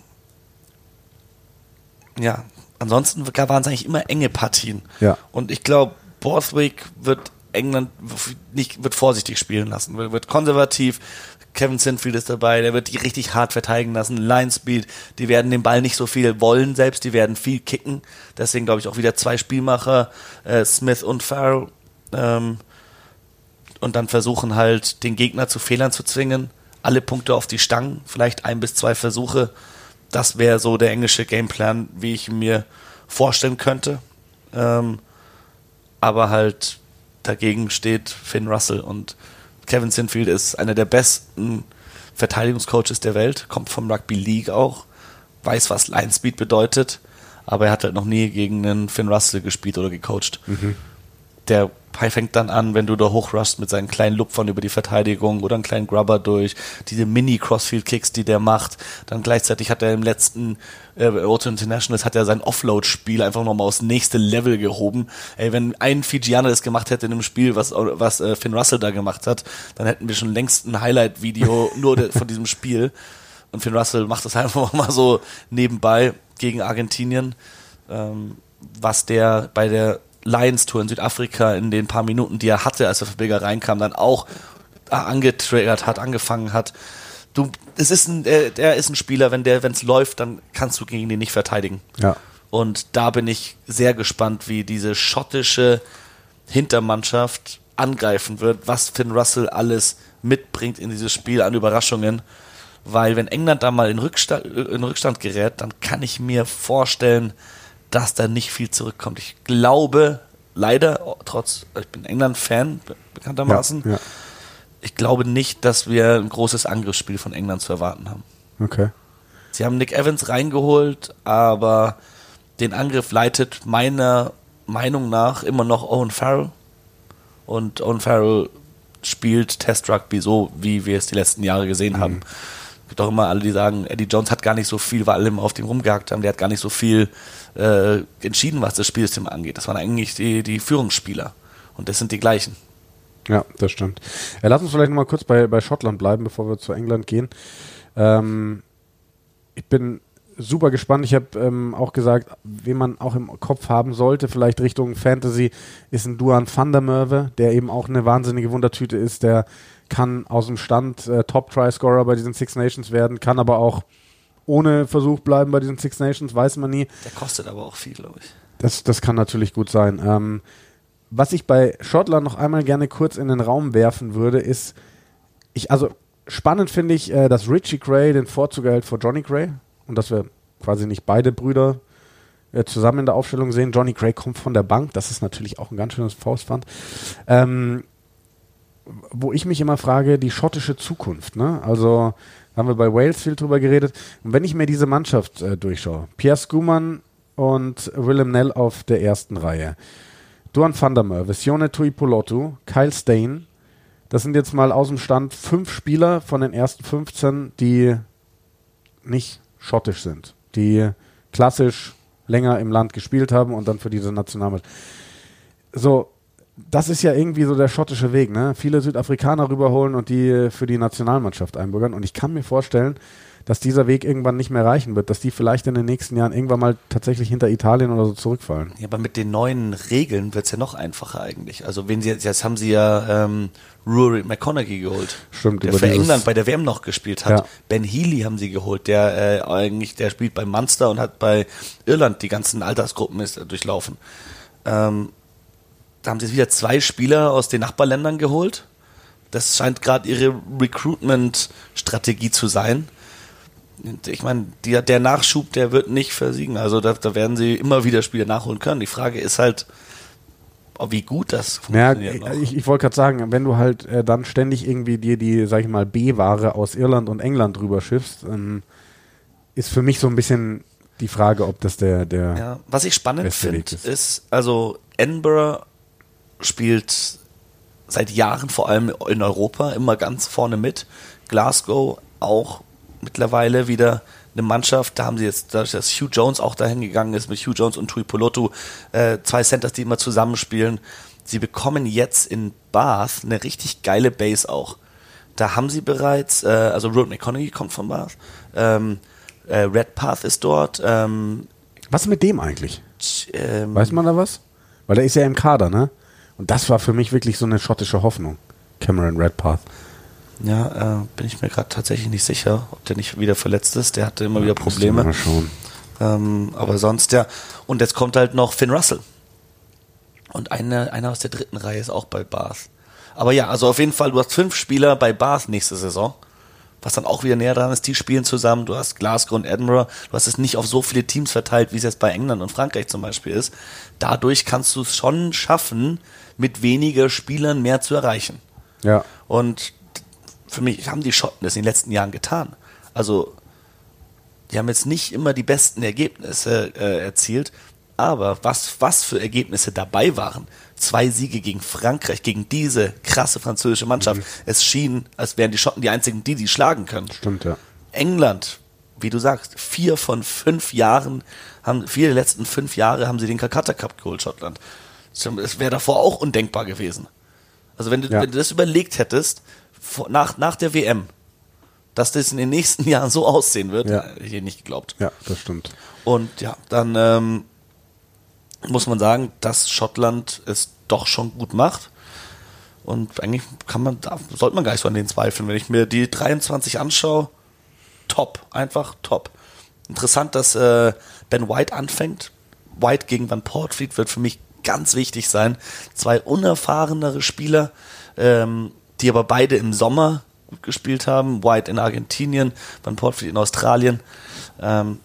ja, ansonsten waren es eigentlich immer enge Partien. Ja. Und ich glaube, Borthwick wird England nicht, wird vorsichtig spielen lassen, wird konservativ. Kevin Sinfield ist dabei, der wird die richtig hart verteidigen lassen. Line Speed, die werden den Ball nicht so viel wollen selbst, die werden viel kicken. Deswegen glaube ich auch wieder zwei Spielmacher, äh, Smith und Farrell. Ähm, und dann versuchen halt, den Gegner zu Fehlern zu zwingen. Alle Punkte auf die Stangen, vielleicht ein bis zwei Versuche. Das wäre so der englische Gameplan, wie ich mir vorstellen könnte. Ähm, aber halt dagegen steht Finn Russell und Kevin Sinfield ist einer der besten Verteidigungscoaches der Welt, kommt vom Rugby League auch, weiß, was Line Speed bedeutet, aber er hat halt noch nie gegen einen Finn Russell gespielt oder gecoacht. Der fängt dann an, wenn du da hochrust mit seinen kleinen Lupfern über die Verteidigung oder einen kleinen Grubber durch, diese Mini-Crossfield-Kicks, die der macht. Dann gleichzeitig hat er im letzten äh, Auto Internationals hat er sein Offload-Spiel einfach nochmal aufs nächste Level gehoben. Ey, wenn ein Fijianer das gemacht hätte in einem Spiel, was, was äh, Finn Russell da gemacht hat, dann hätten wir schon längst ein Highlight-Video [LAUGHS] nur von diesem Spiel. Und Finn Russell macht das [LAUGHS] einfach mal so nebenbei gegen Argentinien, ähm, was der bei der Lions Tour in Südafrika in den paar Minuten, die er hatte, als er für Bilger reinkam, dann auch angetriggert hat, angefangen hat. Du, es ist ein, der, der ist ein Spieler, wenn der, wenn es läuft, dann kannst du gegen den nicht verteidigen. Ja. Und da bin ich sehr gespannt, wie diese schottische Hintermannschaft angreifen wird, was Finn Russell alles mitbringt in dieses Spiel an Überraschungen. Weil wenn England da mal in Rückstand, in Rückstand gerät, dann kann ich mir vorstellen, dass da nicht viel zurückkommt. Ich glaube, leider, trotz, ich bin England-Fan, bekanntermaßen, Ja, ja. ich glaube nicht, dass wir ein großes Angriffsspiel von England zu erwarten haben. Okay. Sie haben Nick Evans reingeholt, aber den Angriff leitet meiner Meinung nach immer noch Owen Farrell. Und Owen Farrell spielt Test Rugby so, wie wir es die letzten Jahre gesehen haben. Gibt auch immer alle, die sagen, Eddie Jones hat gar nicht so viel, weil alle immer auf dem rumgehackt haben, der hat gar nicht so viel äh, entschieden, was das Spielsystem angeht. Das waren eigentlich die, die Führungsspieler. Und das sind die gleichen. Ja, das stimmt. Ja, lass uns vielleicht noch mal kurz bei, bei Schottland bleiben, bevor wir zu England gehen. Ähm, ich bin super gespannt. Ich habe ähm, auch gesagt, wen man auch im Kopf haben sollte, vielleicht Richtung Fantasy, ist ein Duan van der der eben auch eine wahnsinnige Wundertüte ist. Der kann aus dem Stand äh, Top-Try-Scorer bei diesen Six Nations werden, kann aber auch ohne Versuch bleiben bei diesen Six Nations, weiß man nie. Der kostet aber auch viel, glaube ich. Das, das kann natürlich gut sein. Ähm, was ich bei Schottland noch einmal gerne kurz in den Raum werfen würde, ist, ich, also spannend finde ich, äh, dass Richie Gray den Vorzug erhält vor Johnny Gray und dass wir quasi nicht beide Brüder äh, zusammen in der Aufstellung sehen. Johnny Gray kommt von der Bank, das ist natürlich auch ein ganz schönes Faustpfand. Ähm, wo ich mich immer frage, die schottische Zukunft, ne? Also haben wir bei Wales viel drüber geredet. Und wenn ich mir diese Mannschaft äh, durchschaue, Pierre Schumann und Willem Nell auf der ersten Reihe, Duan van der Merwe, Sione Tuipolotu, Kyle Stain, das sind jetzt mal aus dem Stand fünf Spieler von den ersten 15, die nicht schottisch sind, die klassisch länger im Land gespielt haben und dann für diese Nationalmannschaft. So, das ist ja irgendwie so der schottische Weg, ne? Viele Südafrikaner rüberholen und die für die Nationalmannschaft einbürgern. Und ich kann mir vorstellen, dass dieser Weg irgendwann nicht mehr reichen wird, dass die vielleicht in den nächsten Jahren irgendwann mal tatsächlich hinter Italien oder so zurückfallen. Ja, aber mit den neuen Regeln wird's ja noch einfacher eigentlich. Also wenn sie jetzt, jetzt haben sie ja ähm, Rory McConaughey geholt, Stimmt, der für England bei der WM noch gespielt hat. Ja. Ben Healy haben sie geholt, der äh, eigentlich, der spielt bei Munster und hat bei Irland die ganzen Altersgruppen ist, äh, durchlaufen. Ähm, da haben sie wieder zwei Spieler aus den Nachbarländern geholt. Das scheint gerade ihre Recruitment-Strategie zu sein. Ich meine, die, der Nachschub, der wird nicht versiegen. Also da, da werden sie immer wieder Spieler nachholen können. Die Frage ist halt, ob wie gut das Ja, funktioniert. noch. ich, ich wollte gerade sagen, wenn du halt äh, dann ständig irgendwie dir die, sag ich mal, B-Ware aus Irland und England rüber schiffst, ähm, ist für mich so ein bisschen die Frage, ob das der, der Ja, was ich spannend finde, ist. ist, also Edinburgh spielt seit Jahren vor allem in Europa immer ganz vorne mit. Glasgow auch mittlerweile wieder eine Mannschaft, da haben sie jetzt, dadurch, dass Hugh Jones auch dahin gegangen ist, mit Hugh Jones und Tui Polotu, äh, zwei Centers, die immer zusammenspielen. Sie bekommen jetzt in Bath eine richtig geile Base auch. Da haben sie bereits, äh, also Road McConaughey kommt von Bath, ähm, äh, Redpath ist dort, ähm, Was mit dem eigentlich? ähm, Weiß man da was? Weil der ist ja im Kader, ne? Und das war für mich wirklich so eine schottische Hoffnung. Cameron Redpath. Ja, äh, bin ich mir gerade tatsächlich nicht sicher, ob der nicht wieder verletzt ist. Der hatte immer wieder Probleme. Mal schauen. Ähm, aber sonst ja. Und jetzt kommt halt noch Finn Russell. Und einer, einer aus der dritten Reihe ist auch bei Bath. Aber ja, also auf jeden Fall, du hast fünf Spieler bei Bath nächste Saison. Was dann auch wieder näher dran ist, die spielen zusammen. Du hast Glasgow und Edinburgh. Du hast es nicht auf so viele Teams verteilt, wie es jetzt bei England und Frankreich zum Beispiel ist. Dadurch kannst du es schon schaffen, mit weniger Spielern mehr zu erreichen. Ja. Und für mich haben die Schotten das in den letzten Jahren getan. Also die haben jetzt nicht immer die besten Ergebnisse äh, erzielt, aber was, was für Ergebnisse dabei waren. Zwei Siege gegen Frankreich, gegen diese krasse französische Mannschaft. Mhm. Es schien, als wären die Schotten die einzigen, die die schlagen können. Stimmt, ja. England, wie du sagst, vier von fünf Jahren, haben, vier der letzten fünf Jahre haben sie den Calcutta Cup geholt, Schottland. Das wäre davor auch undenkbar gewesen. Also wenn du, ja. wenn du das überlegt hättest, nach, nach der WM, dass das in den nächsten [LAUGHS] Jahren so aussehen wird, ja. hätte ich nicht geglaubt. Ja, das stimmt. Und ja, dann ähm, muss man sagen, dass Schottland es doch schon gut macht. Und eigentlich kann man, da sollte man gar nicht so an den zweifeln. Wenn ich mir die 23 anschaue, top, einfach top. Interessant, dass äh, Ben White anfängt. White gegen Van Portfleet wird für mich ganz wichtig sein. Zwei unerfahrenere Spieler, ähm, die aber beide im Sommer gut gespielt haben. White in Argentinien, Van Portfleet in Australien. Ähm,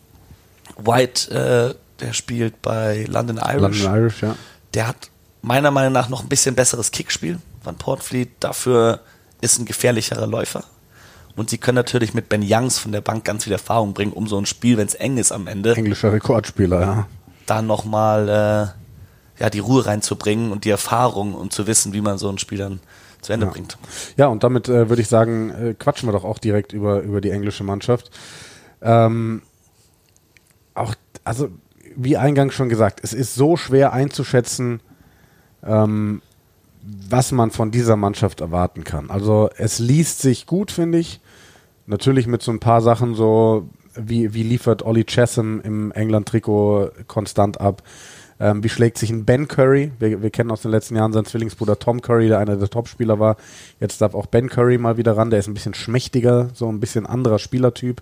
White, äh, der spielt bei London Irish. London Irish, ja. Der hat meiner Meinung nach noch ein bisschen besseres Kickspiel. Van Portfleet dafür ist ein gefährlicherer Läufer. Und sie können natürlich mit Ben Youngs von der Bank ganz viel Erfahrung bringen, um so ein Spiel, wenn es eng ist am Ende. Englischer Rekordspieler, ja. Da nochmal äh, ja, die Ruhe reinzubringen und die Erfahrung und zu wissen, wie man so ein Spiel dann zu Ende ja. bringt. Ja, und damit äh, würde ich sagen, äh, quatschen wir doch auch direkt über, über die englische Mannschaft. Ähm, auch, also wie eingangs schon gesagt, es ist so schwer einzuschätzen, ähm, was man von dieser Mannschaft erwarten kann. Also es liest sich gut, finde ich. Natürlich mit so ein paar Sachen so, wie, wie liefert Ollie Chessam im England-Trikot konstant ab? Ähm, wie schlägt sich ein Ben Curry? Wir, wir, kennen aus den letzten Jahren seinen Zwillingsbruder Tom Curry, der einer der Topspieler war. Jetzt darf auch Ben Curry mal wieder ran. Der ist ein bisschen schmächtiger, so ein bisschen anderer Spielertyp.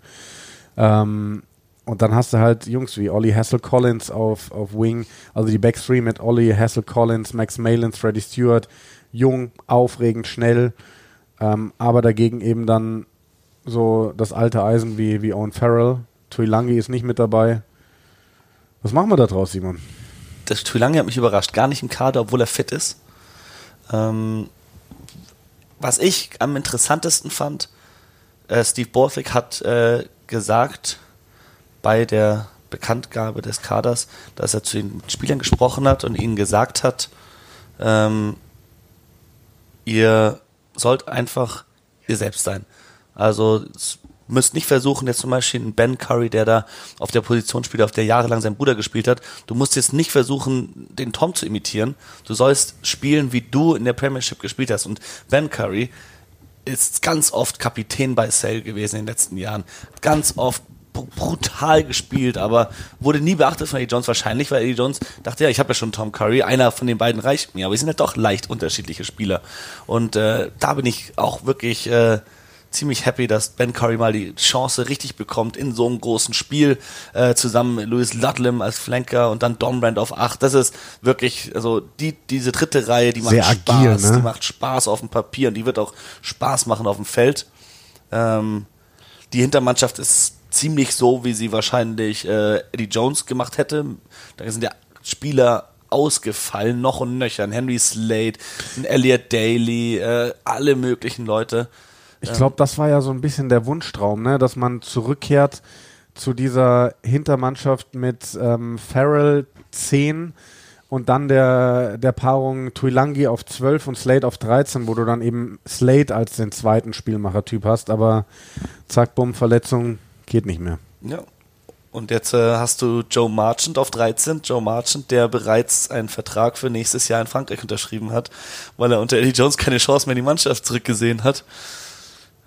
Ähm, und dann hast du halt Jungs wie Ollie Hassel Collins auf, auf Wing, also die Back Three mit Ollie Hassel Collins, Max Malins, Freddie Stewart, jung, aufregend, schnell, ähm, aber dagegen eben dann so das alte Eisen wie, wie Owen Farrell. Tuilangi ist nicht mit dabei. Was machen wir da draus, Simon? Das Tuilangi hat mich überrascht. Gar nicht im Kader, obwohl er fit ist. Ähm, was ich am interessantesten fand, äh, Steve Borthwick hat äh, gesagt, bei der Bekanntgabe des Kaders, dass er zu den Spielern gesprochen hat und ihnen gesagt hat, ähm, ihr sollt einfach ihr selbst sein. Also müsst nicht versuchen, jetzt zum Beispiel einen Ben Curry, der da auf der Position spielt, auf der jahrelang sein Bruder gespielt hat, du musst jetzt nicht versuchen, den Tom zu imitieren. Du sollst spielen, wie du in der Premiership gespielt hast. Und Ben Curry ist ganz oft Kapitän bei Sale gewesen in den letzten Jahren. Ganz oft brutal gespielt, aber wurde nie beachtet von Eddie Jones wahrscheinlich, weil Eddie Jones dachte, ja, ich habe ja schon Tom Curry, einer von den beiden reicht mir, aber sie sind ja doch leicht unterschiedliche Spieler. Und äh, da bin ich auch wirklich äh, ziemlich happy, dass Ben Curry mal die Chance richtig bekommt in so einem großen Spiel, äh, zusammen mit Louis Ludlam als Flanker und dann Dombrand auf 8. Das ist wirklich, also die, diese dritte Reihe, die macht Sehr Spaß, agil, ne? die macht Spaß auf dem Papier und die wird auch Spaß machen auf dem Feld. Ähm, die Hintermannschaft ist ziemlich so, wie sie wahrscheinlich äh, Eddie Jones gemacht hätte. Da sind ja Spieler ausgefallen, noch und nöcher. Ein Henry Slade, ein Elliot Daly, äh, alle möglichen Leute. Ich glaube, das war ja so ein bisschen der Wunschtraum, ne? dass man zurückkehrt zu dieser Hintermannschaft mit ähm, Farrell 10 und dann der, der Paarung Tuilangi auf 12 und Slade auf 13, wo du dann eben Slade als den zweiten Spielmacher-Typ hast, aber zack, bumm, Verletzung, geht nicht mehr. Ja. Und jetzt äh, hast du Joe Marchant auf 13. Joe Marchant, der bereits einen Vertrag für nächstes Jahr in Frankreich unterschrieben hat, weil er unter Eddie Jones keine Chance mehr in die Mannschaft zurückgesehen hat.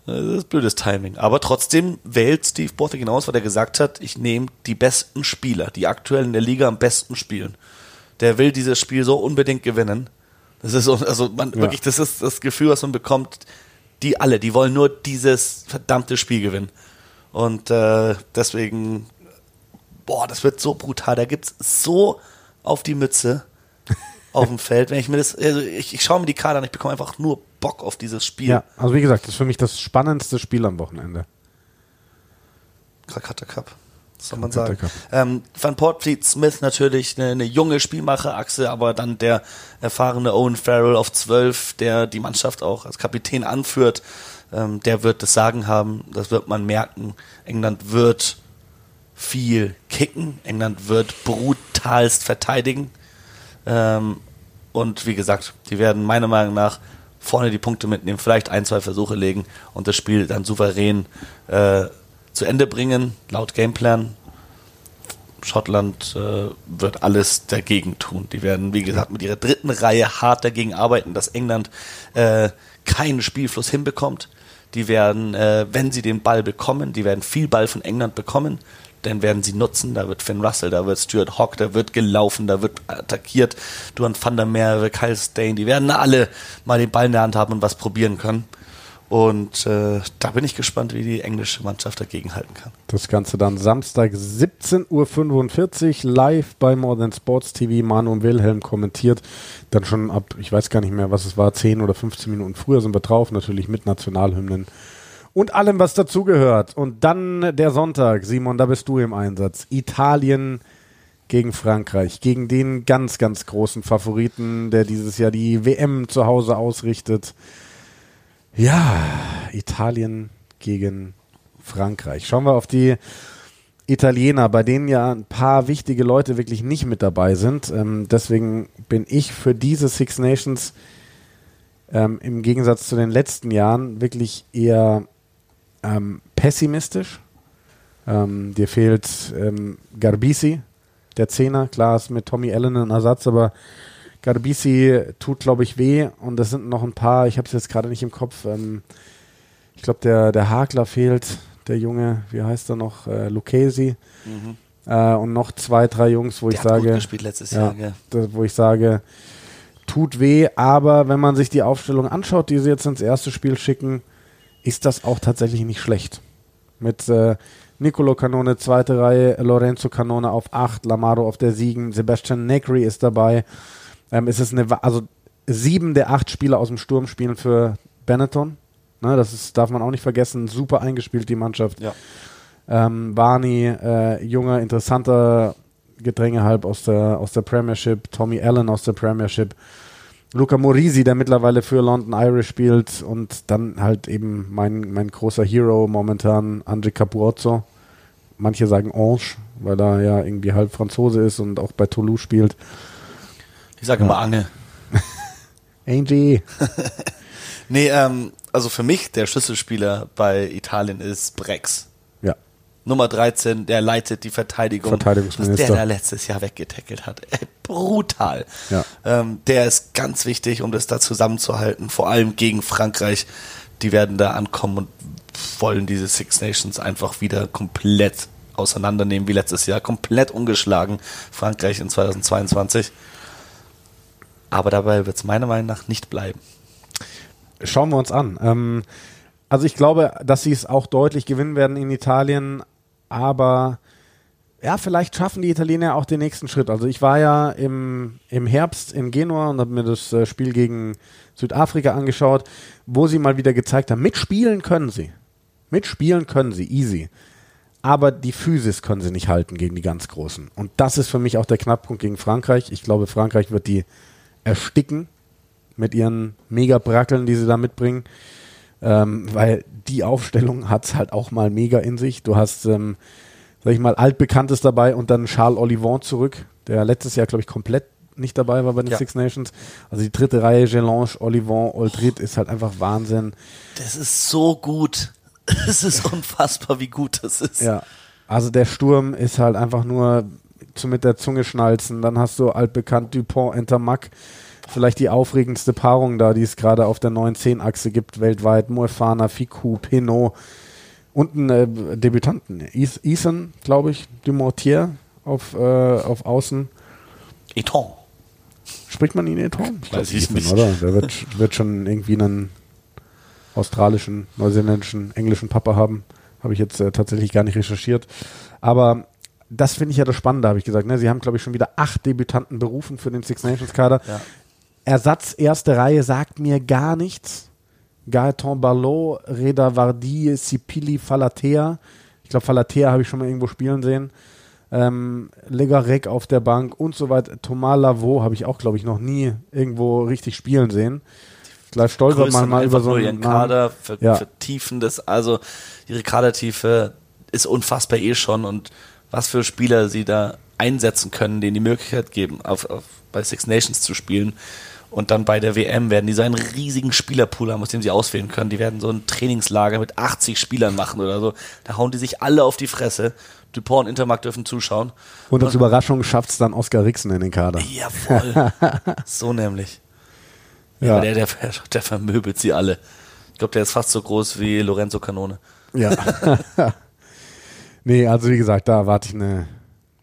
Das ist blödes Timing. Aber trotzdem wählt Steve Borthwick hinaus, weil er gesagt hat, ich nehme die besten Spieler, die aktuell in der Liga am besten spielen. Der will dieses Spiel so unbedingt gewinnen. Das ist so, also man ja. wirklich, das ist das Gefühl, was man bekommt. Die alle, die wollen nur dieses verdammte Spiel gewinnen. Und äh, deswegen, boah, das wird so brutal. Da gibt es so auf die Mütze auf dem [LAUGHS] Feld. Wenn ich mir das, also ich, ich schaue mir die Karte an, ich bekomme einfach nur Bock auf dieses Spiel. Ja, also wie gesagt, das ist für mich das spannendste Spiel am Wochenende. Krakata Cup. soll man sagen. Ähm, Van Portfleet Smith natürlich eine, eine junge Spielmacherachse, aber dann der erfahrene Owen Farrell auf 12, der die Mannschaft auch als Kapitän anführt ähm, der wird das Sagen haben, das wird man merken. England wird viel kicken. England wird brutalst verteidigen. Ähm, und wie gesagt, die werden meiner Meinung nach vorne die Punkte mitnehmen, vielleicht ein, zwei Versuche legen und das Spiel dann souverän äh, zu Ende bringen, laut Gameplan. Schottland äh, wird alles dagegen tun. Die werden, wie gesagt, mit ihrer dritten Reihe hart dagegen arbeiten, dass England äh, keinen Spielfluss hinbekommt. Die werden, äh, wenn sie den Ball bekommen, die werden viel Ball von England bekommen, dann werden sie nutzen. Da wird Finn Russell, da wird Stuart Hawk, da wird gelaufen, da wird attackiert. Duan van der Merwe, Kyle Stain, die werden alle mal den Ball in der Hand haben und was probieren können. Und äh, da bin ich gespannt, wie die englische Mannschaft dagegenhalten kann. Das Ganze dann Samstag 17.45 Uhr live bei More Than Sports TV. Manu und Wilhelm kommentiert. Dann schon ab, ich weiß gar nicht mehr, was es war, 10 oder 15 Minuten früher sind wir drauf. Natürlich mit Nationalhymnen und allem, was dazugehört. Und dann der Sonntag. Simon, da bist du im Einsatz. Italien gegen Frankreich, gegen den ganz, ganz großen Favoriten, der dieses Jahr die WM zu Hause ausrichtet. Ja, Italien gegen Frankreich. Schauen wir auf die Italiener, bei denen ja ein paar wichtige Leute wirklich nicht mit dabei sind. Ähm, deswegen bin ich für diese Six Nations ähm, im Gegensatz zu den letzten Jahren wirklich eher ähm, pessimistisch. Ähm, dir fehlt ähm, Garbisi, der Zehner. Klar ist mit Tommy Allen ein Ersatz, aber Garbisi tut, glaube ich, weh und es sind noch ein paar, ich habe es jetzt gerade nicht im Kopf. Ähm, ich glaube, der, der Hakler fehlt, der Junge, wie heißt er noch? Äh, Lucchesi. Mhm. Äh, und noch zwei, drei Jungs, wo der ich sage. Gut gespielt letztes ja, Jahr, das, wo ich sage, tut weh, aber wenn man sich die Aufstellung anschaut, die sie jetzt ins erste Spiel schicken, ist das auch tatsächlich nicht schlecht. Mit äh, Nicolo Canone, zweite Reihe, Lorenzo Canone auf acht, Lamaro auf der sieben, Sebastian Negri ist dabei. Ähm, es ist eine, also sieben der acht Spieler aus dem Sturm spielen für Benetton. Ne, das ist, darf man auch nicht vergessen. Super eingespielt, die Mannschaft. Ja. Ähm, Barney, äh, junger, interessanter Gedränge halb aus der, aus der Premiership. Tommy Allen aus der Premiership. Luca Morisi, der mittlerweile für London Irish spielt. Und dann halt eben mein, mein großer Hero momentan, Andre Capuozzo. Manche sagen Ange, weil er ja irgendwie halb Franzose ist und auch bei Toulouse spielt. Ich sage immer Ange. [LAUGHS] Angie. [LAUGHS] nee, ähm, also für mich der Schlüsselspieler bei Italien ist Brex. Nummer 13, der leitet die Verteidigung. Verteidigungsminister. Was der da letztes Jahr weggetackelt hat. Ey, brutal. Ja. Ähm, der ist ganz wichtig, um das da zusammenzuhalten. Vor allem gegen Frankreich. Die werden da ankommen und wollen diese Six Nations einfach wieder komplett auseinandernehmen wie letztes Jahr. Komplett ungeschlagen. Frankreich in 2022. Aber dabei wird es meiner Meinung nach nicht bleiben. Schauen wir uns an. Ähm, also ich glaube, dass sie es auch deutlich gewinnen werden in Italien, aber ja, vielleicht schaffen die Italiener auch den nächsten Schritt. Also ich war ja im, im Herbst in Genua und habe mir das äh, Spiel gegen Südafrika angeschaut, wo sie mal wieder gezeigt haben, mitspielen können sie. Mitspielen können sie, easy. Aber die Physis können sie nicht halten gegen die ganz Großen. Und das ist für mich auch der Knackpunkt gegen Frankreich. Ich glaube, Frankreich wird die ersticken mit ihren Mega-Brackeln, die sie da mitbringen. Ähm, weil die Aufstellung hat es halt auch mal mega in sich. Du hast, ähm, sag ich mal, Altbekanntes dabei und dann Charles Olivon zurück, der letztes Jahr, glaube ich, komplett nicht dabei war bei den ja. Six Nations. Also die dritte Reihe, Gelange, Olivon, Oldrit, ist halt einfach Wahnsinn. Das ist so gut. [LAUGHS] Es ist unfassbar, wie gut das ist. Ja. Also der Sturm ist halt einfach nur zu mit der Zunge schnalzen. Dann hast du altbekannt Dupont, Entermack. Vielleicht die aufregendste Paarung da, die es gerade auf der 9-10-Achse gibt weltweit. Moefana, Fiku, Pinot und einen äh, Debütanten. Ethan, glaube ich, Dumortier auf, äh, auf Außen. Eton. Spricht man ihn Eton? Ich Weiß ich nicht. Oder? Der wird, wird schon irgendwie einen australischen, neuseeländischen, englischen Papa haben. Habe ich jetzt äh, tatsächlich gar nicht recherchiert. Aber das finde ich ja das Spannende, habe ich gesagt. Ne? Sie haben, glaube ich, schon wieder acht Debütanten berufen für den Six Nations Kader. Ja. Ersatz erste Reihe sagt mir gar nichts. Gaetan Ballot, Reda Vardi, Sipili, Falatea. Ich glaube, Falatea habe ich schon mal irgendwo spielen sehen. Ähm, Legarek auf der Bank und so weiter. Thomas Lavaux habe ich auch, glaube ich, noch nie irgendwo richtig spielen sehen. Gleich stolpert man mal über so einen Kader, ver ja. vertiefen das. Also ihre Kadertiefe ist unfassbar eh schon und was für Spieler sie da einsetzen können, denen die Möglichkeit geben, auf, auf, bei Six Nations zu spielen. Und dann bei der WM werden die so einen riesigen Spielerpool haben, aus dem sie auswählen können. Die werden so ein Trainingslager mit 80 Spielern machen oder so. Da hauen die sich alle auf die Fresse. Dupont und Intermarkt dürfen zuschauen. Und als Überraschung schafft es dann Oskar Rixen in den Kader. Ja, voll. [LAUGHS] so nämlich. Ja, Ja. Der, der, der vermöbelt sie alle. Ich glaube, der ist fast so groß wie Lorenzo Canone. Ja. [LAUGHS] [LAUGHS] nee, also wie gesagt, da erwarte ich eine,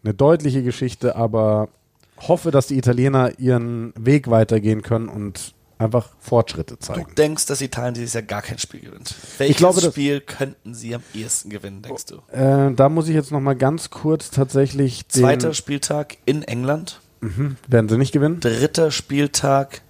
eine deutliche Geschichte, aber hoffe, dass die Italiener ihren Weg weitergehen können und einfach Fortschritte Du zeigen. denkst, dass Italien dieses Jahr gar kein Spiel gewinnt. Welches glaube, das- Spiel könnten sie am ehesten gewinnen, denkst du? Äh, da muss ich jetzt noch mal ganz kurz tatsächlich den, Zweiter Spieltag in England, werden sie nicht gewinnen? dritter Spieltag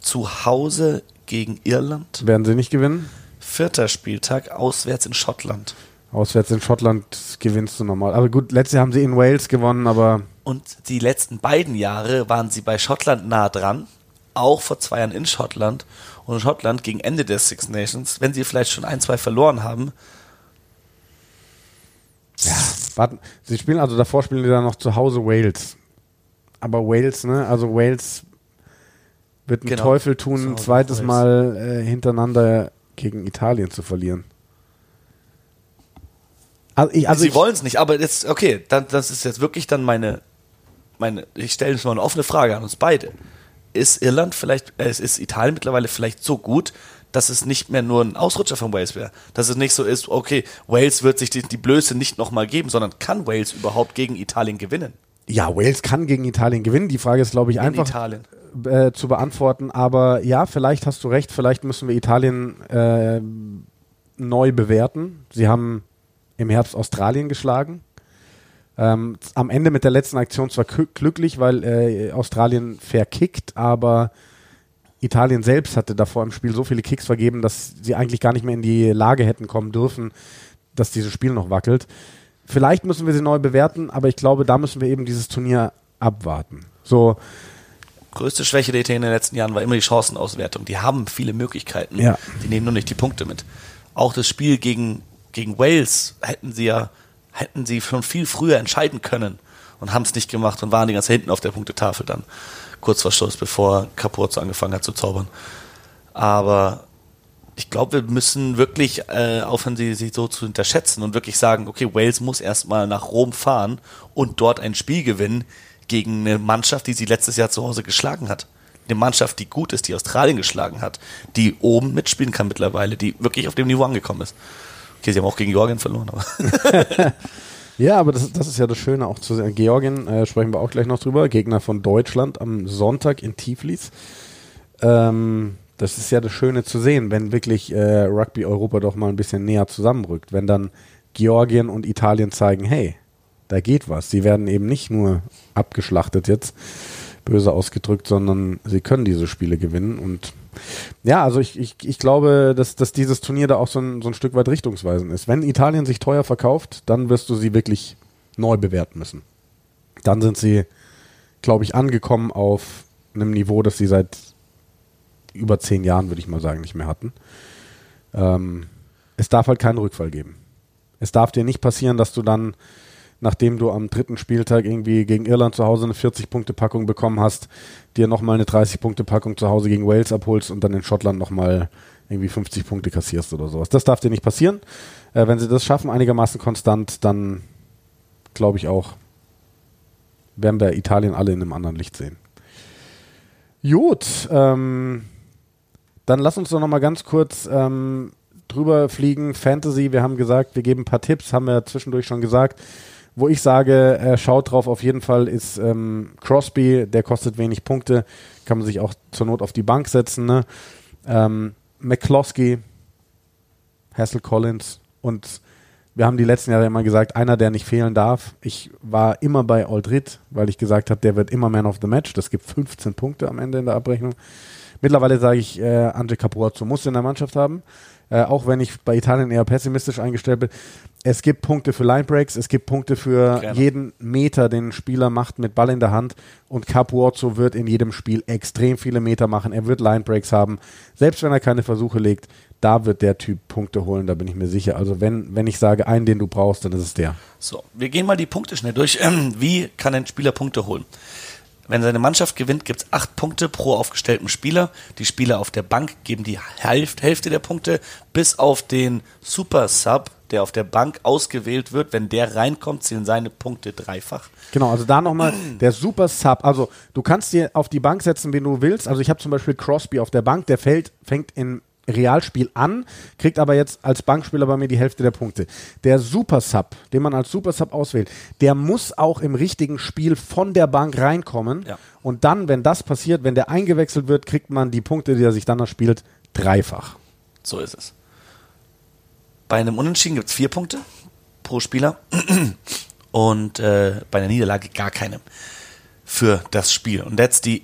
zu Hause gegen Irland, Werden sie nicht gewinnen? vierter Spieltag auswärts in Schottland. Auswärts in Schottland gewinnst du normal. Aber gut, letztes Jahr haben sie in Wales gewonnen, aber Und die letzten beiden Jahre waren sie bei Schottland nah dran, auch vor zwei Jahren in Schottland. Und Schottland gegen Ende der Six Nations, wenn sie vielleicht schon ein, zwei verloren haben, ja, warten. Sie spielen also davor spielen die dann noch zu Hause Wales. Aber Wales, ne? Also Wales wird einen Genau. Teufel tun, ein zweites Wales. Mal äh, hintereinander gegen Italien zu verlieren. Also ich, also sie wollen es nicht, aber jetzt, okay, dann, das ist jetzt wirklich dann meine, meine ich stelle jetzt mal eine offene Frage an uns beide. Ist Irland vielleicht, äh, ist Italien mittlerweile vielleicht so gut, dass es nicht mehr nur ein Ausrutscher von Wales wäre? Dass es nicht so ist, okay, Wales wird sich die, die Blöße nicht nochmal geben, sondern kann Wales überhaupt gegen Italien gewinnen? ja, Wales kann gegen Italien gewinnen. Die Frage ist, glaube ich, In einfach äh, zu beantworten. Aber ja, vielleicht hast du recht. Vielleicht müssen wir Italien äh, neu bewerten. Sie haben im Herbst Australien geschlagen. Ähm, am Ende mit der letzten Aktion zwar glü- glücklich, weil äh, Australien verkickt, aber Italien selbst hatte davor im Spiel so viele Kicks vergeben, dass sie eigentlich gar nicht mehr in die Lage hätten kommen dürfen, dass dieses Spiel noch wackelt. Vielleicht müssen wir sie neu bewerten, aber ich glaube, da müssen wir eben dieses Turnier abwarten. So, Größte Schwäche der Italiener in den letzten Jahren war immer die Chancenauswertung. Die haben viele Möglichkeiten. Ja. Die nehmen nur nicht die Punkte mit. Auch das Spiel gegen, gegen Wales hätten sie ja, hätten sie schon viel früher entscheiden können und haben es nicht gemacht und waren die ganz hinten auf der Punktetafel dann. Kurz vor Schluss, bevor Capurzo angefangen hat zu zaubern. Aber ich glaube, wir müssen wirklich äh, aufhören, sie, sie so zu unterschätzen und wirklich sagen, okay, Wales muss erstmal nach Rom fahren und dort ein Spiel gewinnen gegen eine Mannschaft, die sie letztes Jahr zu Hause geschlagen hat. Eine Mannschaft, die gut ist, die Australien geschlagen hat, die oben mitspielen kann mittlerweile, die wirklich auf dem Niveau angekommen ist. Okay, sie haben auch gegen Georgien verloren, aber [LAUGHS] Ja, aber das, das ist ja das Schöne auch zu sehen. Georgien äh, sprechen wir auch gleich noch drüber. Gegner von Deutschland am Sonntag in Tiflis. Ähm, das ist ja das Schöne zu sehen, wenn wirklich äh, Rugby Europa doch mal ein bisschen näher zusammenrückt. Wenn dann Georgien und Italien zeigen, hey, da geht was. Sie werden eben nicht nur abgeschlachtet jetzt, böse ausgedrückt, sondern sie können diese Spiele gewinnen. Und ja, also ich, ich, ich glaube, dass, dass dieses Turnier da auch so ein, so ein Stück weit richtungsweisend ist. Wenn Italien sich teuer verkauft, dann wirst du sie wirklich neu bewerten müssen. Dann sind sie, glaube ich, angekommen auf einem Niveau, das sie seit über zehn Jahren, würde ich mal sagen, nicht mehr hatten. Ähm, es darf halt keinen Rückfall geben. Es darf dir nicht passieren, dass du dann, nachdem du am dritten Spieltag irgendwie gegen Irland zu Hause eine 40-Punkte-Packung bekommen hast, dir nochmal eine 30-Punkte-Packung zu Hause gegen Wales abholst und dann in Schottland nochmal irgendwie 50 Punkte kassierst oder sowas. Das darf dir nicht passieren. Äh, wenn sie das schaffen, einigermaßen konstant, dann glaube ich auch, werden wir Italien alle in einem anderen Licht sehen. Gut, ähm, dann lass uns doch noch mal ganz kurz ähm, drüber fliegen. Fantasy, wir haben gesagt, wir geben ein paar Tipps, haben wir zwischendurch schon gesagt. Wo ich sage, äh, schaut drauf auf jeden Fall, ist ähm, Crosby, der kostet wenig Punkte, kann man sich auch zur Not auf die Bank setzen. Ne? Ähm, McCloskey, Hassel Collins und wir haben die letzten Jahre immer gesagt, einer, der nicht fehlen darf. Ich war immer bei Aldrit, weil ich gesagt habe, der wird immer Man of the Match. Das gibt 15 Punkte am Ende in der Abrechnung. Mittlerweile sage ich, äh, Andre Capuazzo muss in der Mannschaft haben. Äh, auch wenn ich bei Italien eher pessimistisch eingestellt bin. Es gibt Punkte für Linebreaks, es gibt Punkte für Gerne. jeden Meter, den ein Spieler macht mit Ball in der Hand. Und Capuozzo wird in jedem Spiel extrem viele Meter machen. Er wird Linebreaks haben. Selbst wenn er keine Versuche legt, da wird der Typ Punkte holen, da bin ich mir sicher. Also wenn, wenn ich sage, einen, den du brauchst, dann ist es der. So, wir gehen mal die Punkte schnell durch. Ähm, Wie kann ein Spieler Punkte holen? Wenn seine Mannschaft gewinnt, gibt es acht Punkte pro aufgestellten Spieler. Die Spieler auf der Bank geben die Hälfte, der Punkte, bis auf den Super Sub, der auf der Bank ausgewählt wird. Wenn der reinkommt, zählen seine Punkte dreifach. Genau, also da nochmal der Super Sub. Also du kannst dir auf die Bank setzen, wen du willst. Also ich habe zum Beispiel Crosby auf der Bank, der fällt, fängt im Realspiel an, kriegt aber jetzt als Bankspieler bei mir die Hälfte der Punkte. Der Super Sub, den man als Super Sub auswählt, der muss auch im richtigen Spiel von der Bank reinkommen. Ja. Und dann, wenn das passiert, wenn der eingewechselt wird, kriegt man die Punkte, die er sich dann erspielt, dreifach. So ist es. Bei einem Unentschieden gibt es vier Punkte pro Spieler [CLEARS THROAT] und äh, bei einer Niederlage gar keine für das Spiel. Und jetzt die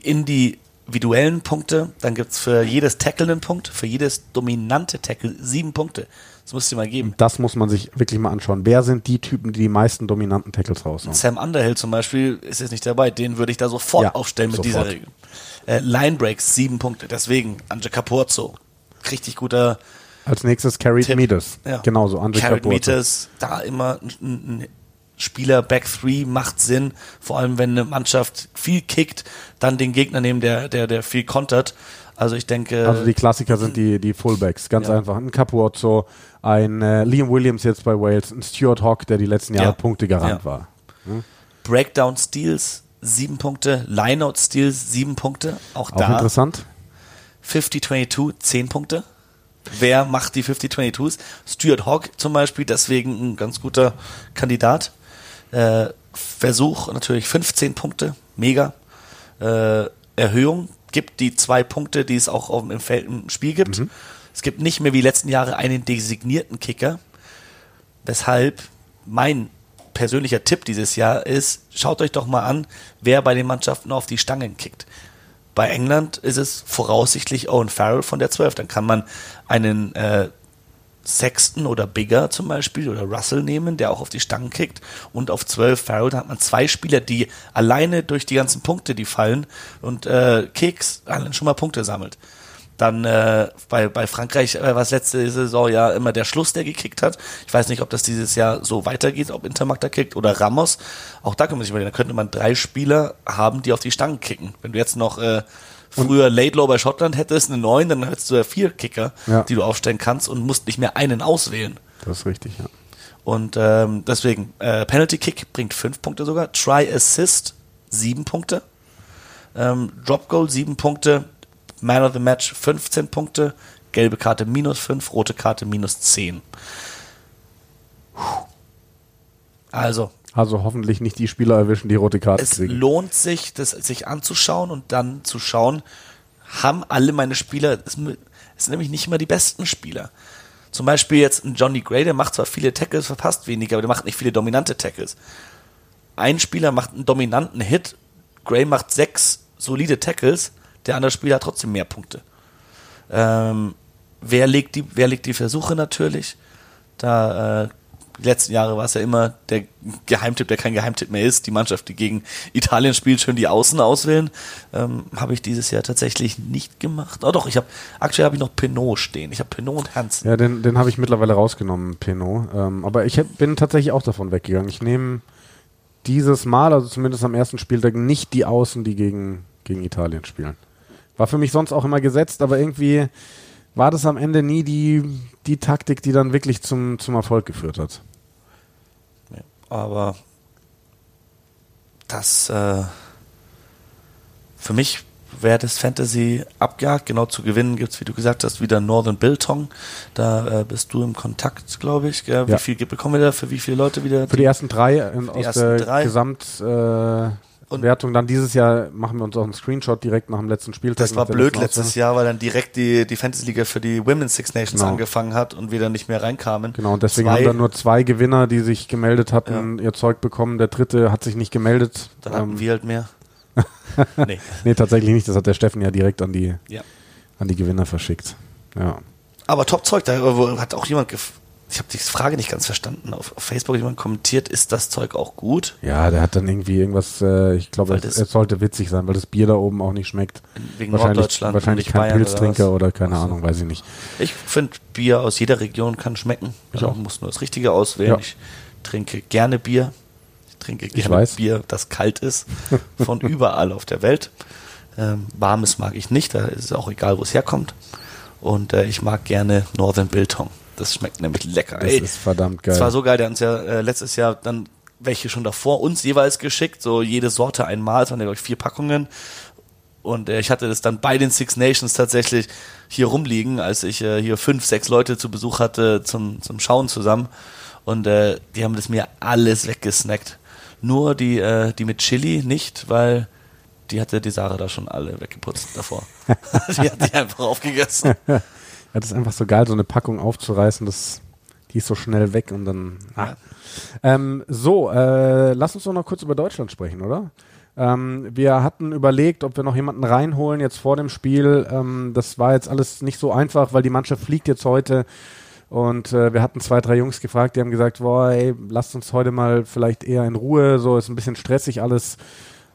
individuellen Punkte. Dann gibt es für jedes Tackle einen Punkt, für jedes dominante Tackle sieben Punkte. Das du dir mal geben. Das muss man sich wirklich mal anschauen. Wer sind die Typen, die die meisten dominanten Tackles raushauen? Sam Underhill zum Beispiel ist jetzt nicht dabei. Den würde ich da sofort Ja, aufstellen mit sofort. dieser Regel. Äh, Line Breaks, sieben Punkte. Deswegen Anje Capozzo. Richtig guter Als nächstes Carrie Tipp. Meters. Ja. Genauso, Andre Carrot Capuozzo. Meters, da immer ein, ein Spieler Back 3 macht Sinn, vor allem wenn eine Mannschaft viel kickt, dann den Gegner nehmen, der, der, der viel kontert. Also ich denke, Also die Klassiker sind die, die Fullbacks, ganz Ja. einfach. Ein Capuozzo, ein äh, Liam Williams jetzt bei Wales, ein Stuart Hawk, der die letzten Jahre Ja. Punktegarant Ja. war. Breakdown Steals, sieben Punkte, Lineout Steals, sieben Punkte, auch Auch da. interessant. 50-22, 10 Punkte. Wer macht die 50-22s? Stuart Hawk zum Beispiel, deswegen ein ganz guter Kandidat. Äh, Versuch natürlich 15 Punkte, mega. Äh, Erhöhung gibt die zwei Punkte, die es auch im, Feld, im Spiel gibt. Es gibt nicht mehr wie letzten Jahre einen designierten Kicker. Weshalb mein persönlicher Tipp dieses Jahr ist, schaut euch doch mal an, wer bei den Mannschaften auf die Stangen kickt. Bei England ist es voraussichtlich Owen Farrell von der 12. Dann kann man einen äh, Sexton oder Bigger zum Beispiel oder Russell nehmen, der auch auf die Stangen kickt. Und auf 12 Farrell, da hat man zwei Spieler, die alleine durch die ganzen Punkte, die fallen und äh, Kicks allein schon mal Punkte sammelt. Dann äh, bei, bei Frankreich äh, war es letzte Saison ja immer der Schluss, der gekickt hat. Ich weiß nicht, ob das dieses Jahr so weitergeht, ob Intermark da kickt oder Ramos. Auch da kann man sich überlegen, da könnte man drei Spieler haben, die auf die Stangen kicken. Wenn du jetzt noch äh, früher Laidlaw bei Schottland hättest, eine neun, dann hättest du ja vier Kicker, Ja. die du aufstellen kannst und musst nicht mehr einen auswählen. Das ist richtig, ja. Und ähm, deswegen, äh, Penalty Kick bringt fünf Punkte sogar, Try Assist sieben Punkte, ähm, Drop Goal sieben Punkte, Man of the Match 15 Punkte, gelbe Karte minus fünf, rote Karte minus zehn. Also, Also hoffentlich nicht die Spieler erwischen, die rote Karte es kriegen. lohnt sich, das sich anzuschauen und dann zu schauen, haben alle meine Spieler, es es sind nämlich nicht immer die besten Spieler. Zum Beispiel jetzt ein Johnny Gray, der macht zwar viele Tackles, verpasst weniger, aber der macht nicht viele dominante Tackles. Ein Spieler macht einen dominanten Hit, Gray macht sechs solide Tackles, der andere Spieler hat trotzdem mehr Punkte. Ähm, wer, legt die, wer legt die Versuche natürlich? Da äh, die letzten Jahre war es ja immer der Geheimtipp, der kein Geheimtipp mehr ist. Die Mannschaft, die gegen Italien spielt, schön die Außen auswählen. Ähm, habe ich dieses Jahr tatsächlich nicht gemacht. Oh doch, ich habe aktuell habe ich noch Pinot stehen. Ich habe Pinot und Hansen. Ja, den, den habe ich mittlerweile rausgenommen, Pinot. Ähm, aber ich hab, bin tatsächlich auch davon weggegangen. Ich nehme dieses Mal, also zumindest am ersten Spieltag, nicht die Außen, die gegen, gegen Italien spielen. War für mich sonst auch immer gesetzt, aber irgendwie war das am Ende nie die, die Taktik, die dann wirklich zum, zum Erfolg geführt hat. Ja, aber das äh, für mich wäre das Fantasy abgehakt. Genau zu gewinnen gibt es, wie du gesagt hast, wieder Northern Biltong. Da äh, bist du im Kontakt, glaube ich. Gell? Wie Ja. viel bekommen wir da für wie viele Leute wieder? Für die ersten drei in, aus der drei. Gesamtwertung. Äh, Wertung. dann dieses Jahr machen wir uns auch einen Screenshot direkt nach dem letzten Spieltag. das war blöd letztes. Jahr, weil dann direkt die, die Fantasy-Liga für die Women's Six Nations Genau. angefangen hat und wir dann nicht mehr reinkamen. Genau, und deswegen Zwei- haben dann nur zwei Gewinner, die sich gemeldet hatten, ihr Zeug bekommen. Der dritte hat sich nicht gemeldet. Dann hatten Ähm, wir halt mehr. [LAUGHS] nee. nee, tatsächlich nicht. Das hat der Steffen ja direkt an die, Ja. an die Gewinner verschickt. Ja. Aber Top-Zeug, da hat auch jemand ich habe die Frage nicht ganz verstanden. Auf, auf Facebook jemand kommentiert, ist das Zeug auch gut? Ja, der hat dann irgendwie irgendwas, äh, ich glaube, es, es, sollte witzig sein, weil das Bier da oben auch nicht schmeckt. Wegen wahrscheinlich, Norddeutschland. Wahrscheinlich kein Pilztrinker oder, oder keine so. Ahnung, weiß ich nicht. Ich finde, Bier aus jeder Region kann schmecken. Ich also muss nur das Richtige auswählen. Ja. Ich trinke gerne Bier. Ich trinke gerne ich Bier, das kalt ist. [LAUGHS] Von überall auf der Welt. Ähm, warmes mag ich nicht, da ist es auch egal, wo es herkommt. Und äh, ich mag gerne Northern Biltong. Das schmeckt nämlich lecker. Das Ey, ist verdammt geil. Das war so geil, der hat uns ja äh, letztes Jahr dann welche schon davor uns jeweils geschickt, so jede Sorte einmal, es waren ja glaube ich vier Packungen. Und äh, ich hatte das dann bei den Six Nations tatsächlich hier rumliegen, als ich äh, hier fünf, sechs Leute zu Besuch hatte zum, zum Schauen zusammen. Und äh, die haben das mir alles weggesnackt. Nur die, äh, die mit Chili nicht, weil die hatte die Sarah da schon alle weggeputzt davor. [LAUGHS] die hat die einfach aufgegessen. [LAUGHS] Ja, das ist einfach so geil, so eine Packung aufzureißen, das, die ist so schnell weg und dann. Ah. Ähm, so, äh, lass uns doch noch kurz über Deutschland sprechen, oder? Ähm, wir hatten überlegt, ob wir noch jemanden reinholen jetzt vor dem Spiel. Ähm, das war jetzt alles nicht so einfach, weil die Mannschaft fliegt jetzt heute. Und äh, wir hatten zwei, drei Jungs gefragt, die haben gesagt, boah, ey, lasst uns heute mal vielleicht eher in Ruhe, so ist ein bisschen stressig alles.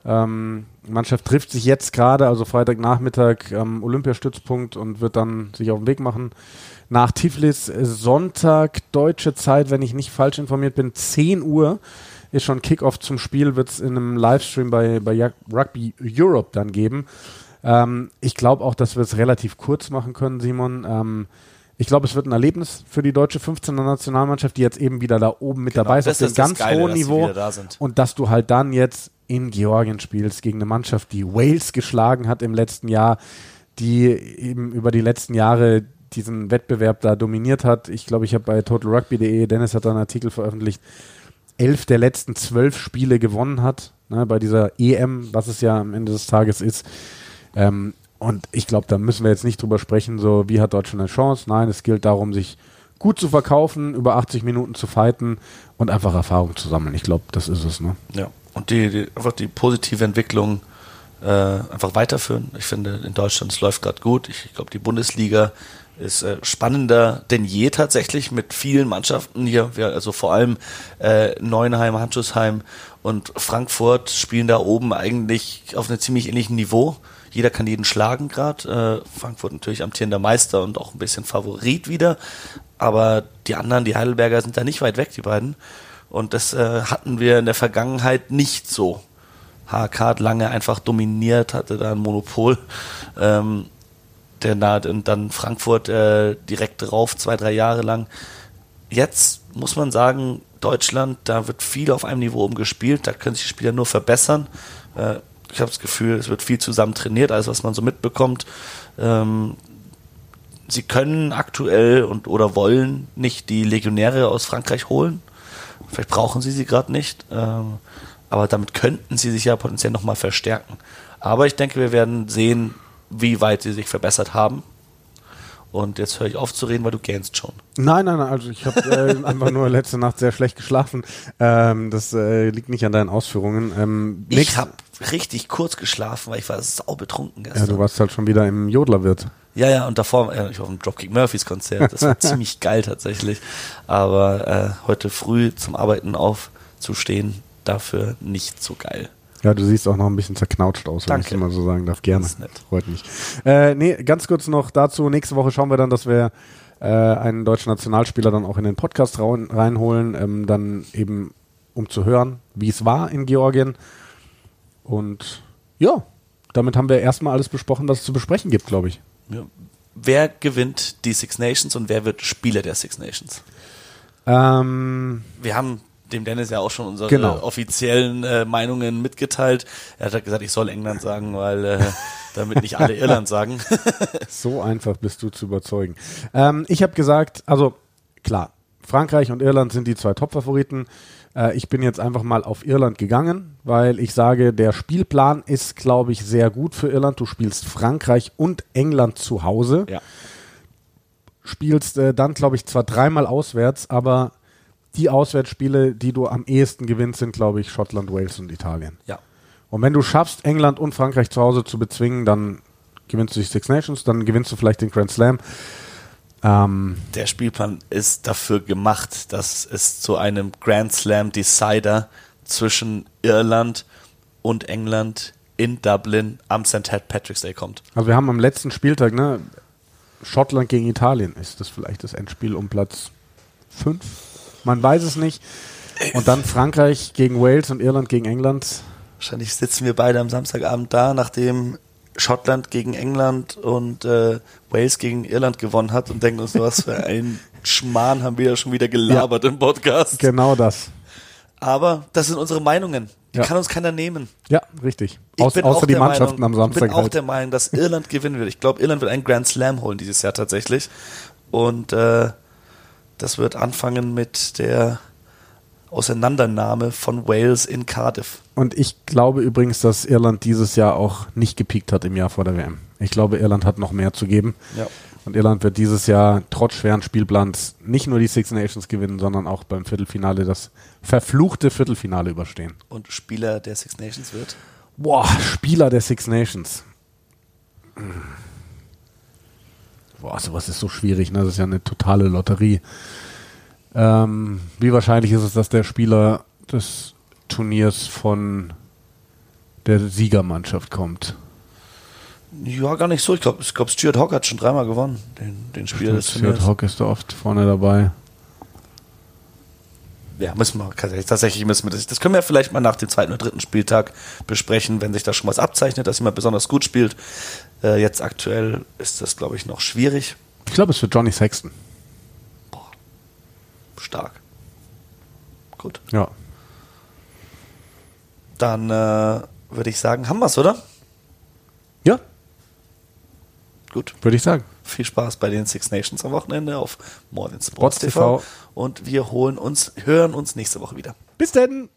Ähm, Mannschaft trifft sich jetzt gerade, also Freitagnachmittag am Olympiastützpunkt und wird dann sich auf den Weg machen. Nach Tiflis Sonntag, deutsche Zeit, wenn ich nicht falsch informiert bin, 10 Uhr ist schon Kickoff zum Spiel, wird es in einem Livestream bei, bei Rugby Europe dann geben. Ähm, ich glaube auch, dass wir es relativ kurz machen können, Simon. Ähm, ich glaube, es wird ein Erlebnis für die deutsche 15er Nationalmannschaft, die jetzt eben wieder da oben mit genau, dabei ist, auf dem ganz Geile, hohen Niveau. Und dass du halt dann jetzt in Georgien spielst gegen eine Mannschaft, die Wales geschlagen hat im letzten Jahr, die eben über die letzten Jahre diesen Wettbewerb da dominiert hat. Ich glaube, ich habe bei totalrugby.de, Dennis hat da einen Artikel veröffentlicht, elf der letzten zwölf Spiele gewonnen hat, ne, bei dieser EM, was es ja am Ende des Tages ist. Ähm, und ich glaube, da müssen wir jetzt nicht drüber sprechen, so wie hat Deutschland eine Chance. Nein, es gilt darum, sich gut zu verkaufen, über 80 Minuten zu fighten und einfach Erfahrung zu sammeln. Ich glaube, das ist es. Ne? Ja und die, die, einfach die positive Entwicklung äh, einfach weiterführen. Ich finde, in Deutschland es läuft gerade gut. Ich, ich glaube, die Bundesliga ist äh, spannender denn je tatsächlich mit vielen Mannschaften hier. Wir, also vor allem äh, Neuenheim, Handschussheim und Frankfurt spielen da oben eigentlich auf einem ziemlich ähnlichen Niveau. Jeder kann jeden schlagen gerade. Äh, Frankfurt natürlich amtierender Meister und auch ein bisschen Favorit wieder. Aber die anderen, die Heidelberger, sind da nicht weit weg, die beiden. Und das äh, hatten wir in der Vergangenheit nicht so. HK hat lange einfach dominiert, hatte da ein Monopol. Ähm, der nah, und dann Frankfurt äh, direkt drauf, zwei, drei Jahre lang. Jetzt muss man sagen, Deutschland, da wird viel auf einem Niveau umgespielt, da können sich die Spieler nur verbessern. Äh, ich habe das Gefühl, es wird viel zusammen trainiert, alles was man so mitbekommt. Ähm, sie können aktuell und oder wollen nicht die Legionäre aus Frankreich holen. Vielleicht brauchen sie sie gerade nicht, ähm, aber damit könnten sie sich ja potenziell nochmal verstärken. Aber ich denke, wir werden sehen, wie weit sie sich verbessert haben. Und jetzt höre ich auf zu reden, weil du gähnst schon. Nein, nein, nein, also ich habe äh, [LAUGHS] einfach nur letzte Nacht sehr schlecht geschlafen. Ähm, das äh, liegt nicht an deinen Ausführungen. Ähm, ich habe richtig kurz geschlafen, weil ich war sau betrunken gestern. Ja, du warst halt schon wieder im Jodlerwirt. Ja, ja, und davor, äh, ich war auf dem Dropkick Murphys Konzert, das war [LAUGHS] ziemlich geil tatsächlich. Aber äh, heute früh zum Arbeiten aufzustehen, dafür nicht so geil. Ja, du siehst auch noch ein bisschen zerknautscht aus, wenn ich es mal so sagen darf. Gerne. Das ist nett. Freut mich. Äh, nee, ganz kurz noch dazu. Nächste Woche schauen wir dann, dass wir äh, einen deutschen Nationalspieler dann auch in den Podcast reinholen, ähm, dann eben um zu hören, wie es war in Georgien. Und ja, damit haben wir erstmal alles besprochen, was es zu besprechen gibt, glaube ich. Ja. Wer gewinnt die Six Nations und wer wird Spieler der Six Nations? Ähm, wir haben dem Dennis ja auch schon unsere genau. offiziellen äh, Meinungen mitgeteilt. Er hat gesagt, ich soll England sagen, weil äh, damit nicht alle Irland sagen. [LAUGHS] [LAUGHS] so einfach bist du zu überzeugen. Ähm, ich habe gesagt, also klar, Frankreich und Irland sind die zwei Top-Favoriten. Äh, ich bin jetzt einfach mal auf Irland gegangen, weil ich sage, der Spielplan ist, glaube ich, sehr gut für Irland. Du spielst Frankreich und England zu Hause. Ja. Spielst äh, dann, glaube ich, zwar dreimal auswärts, aber die Auswärtsspiele, die du am ehesten gewinnst, sind, glaube ich, Schottland, Wales und Italien. Ja. Und wenn du schaffst, England und Frankreich zu Hause zu bezwingen, dann gewinnst du die Six Nations, dann gewinnst du vielleicht den Grand Slam. Ähm, Der Spielplan ist dafür gemacht, dass es zu einem Grand Slam Decider zwischen Irland und England in Dublin am St. Patrick's Day kommt. also wir haben am letzten Spieltag, ne, Schottland gegen Italien. Ist das vielleicht das Endspiel um Platz 5? Man weiß es nicht. Und dann Frankreich gegen Wales und Irland gegen England. Wahrscheinlich sitzen wir beide am Samstagabend da, nachdem Schottland gegen England und äh, Wales gegen Irland gewonnen hat und denken uns, was für ein [LAUGHS] Schmarrn haben wir ja schon wieder gelabert im Podcast. Genau das. Aber das sind unsere Meinungen. Die Ja. kann uns keiner nehmen. Ja, richtig. Ich Aus, außer auch die Mannschaften Meinung, am Samstag Ich bin auch halt. der Meinung, dass Irland gewinnen wird. Ich glaube, Irland wird einen Grand Slam holen dieses Jahr tatsächlich. Und äh, das wird anfangen mit der Auseinandernahme von Wales in Cardiff. Und ich glaube übrigens, dass Irland dieses Jahr auch nicht gepiekt hat im Jahr vor der WM. Ich glaube, Irland hat noch mehr zu geben. Ja. Und Irland wird dieses Jahr trotz schweren Spielplans nicht nur die Six Nations gewinnen, sondern auch beim Viertelfinale das verfluchte Viertelfinale überstehen. Und Spieler der Six Nations wird. Boah, Spieler der Six Nations. Boah, sowas ist so schwierig, ne? Das ist ja eine totale Lotterie. Ähm, wie wahrscheinlich ist es, dass der Spieler des Turniers von der Siegermannschaft kommt? Ja, gar nicht so. Ich glaube, ich glaub, Stuart Hawk hat schon dreimal gewonnen, den, den Spieler des Stuart Turniers. Hawk ist da oft vorne dabei. Ja, müssen wir tatsächlich, tatsächlich müssen wir das. Das können wir vielleicht mal nach dem zweiten oder dritten Spieltag besprechen, wenn sich da schon was abzeichnet, dass jemand besonders gut spielt. Äh, jetzt aktuell ist das, glaube ich, noch schwierig. Ich glaube, es wird Johnny Sexton. Stark. Gut. Ja. Dann äh, würde ich sagen, haben wir es, oder? Ja, Gut. würde ich sagen. Viel Spaß bei den Six Nations am Wochenende auf Than Sports Sports TV. TV. Und wir holen uns, hören uns nächste Woche wieder. Bis denn!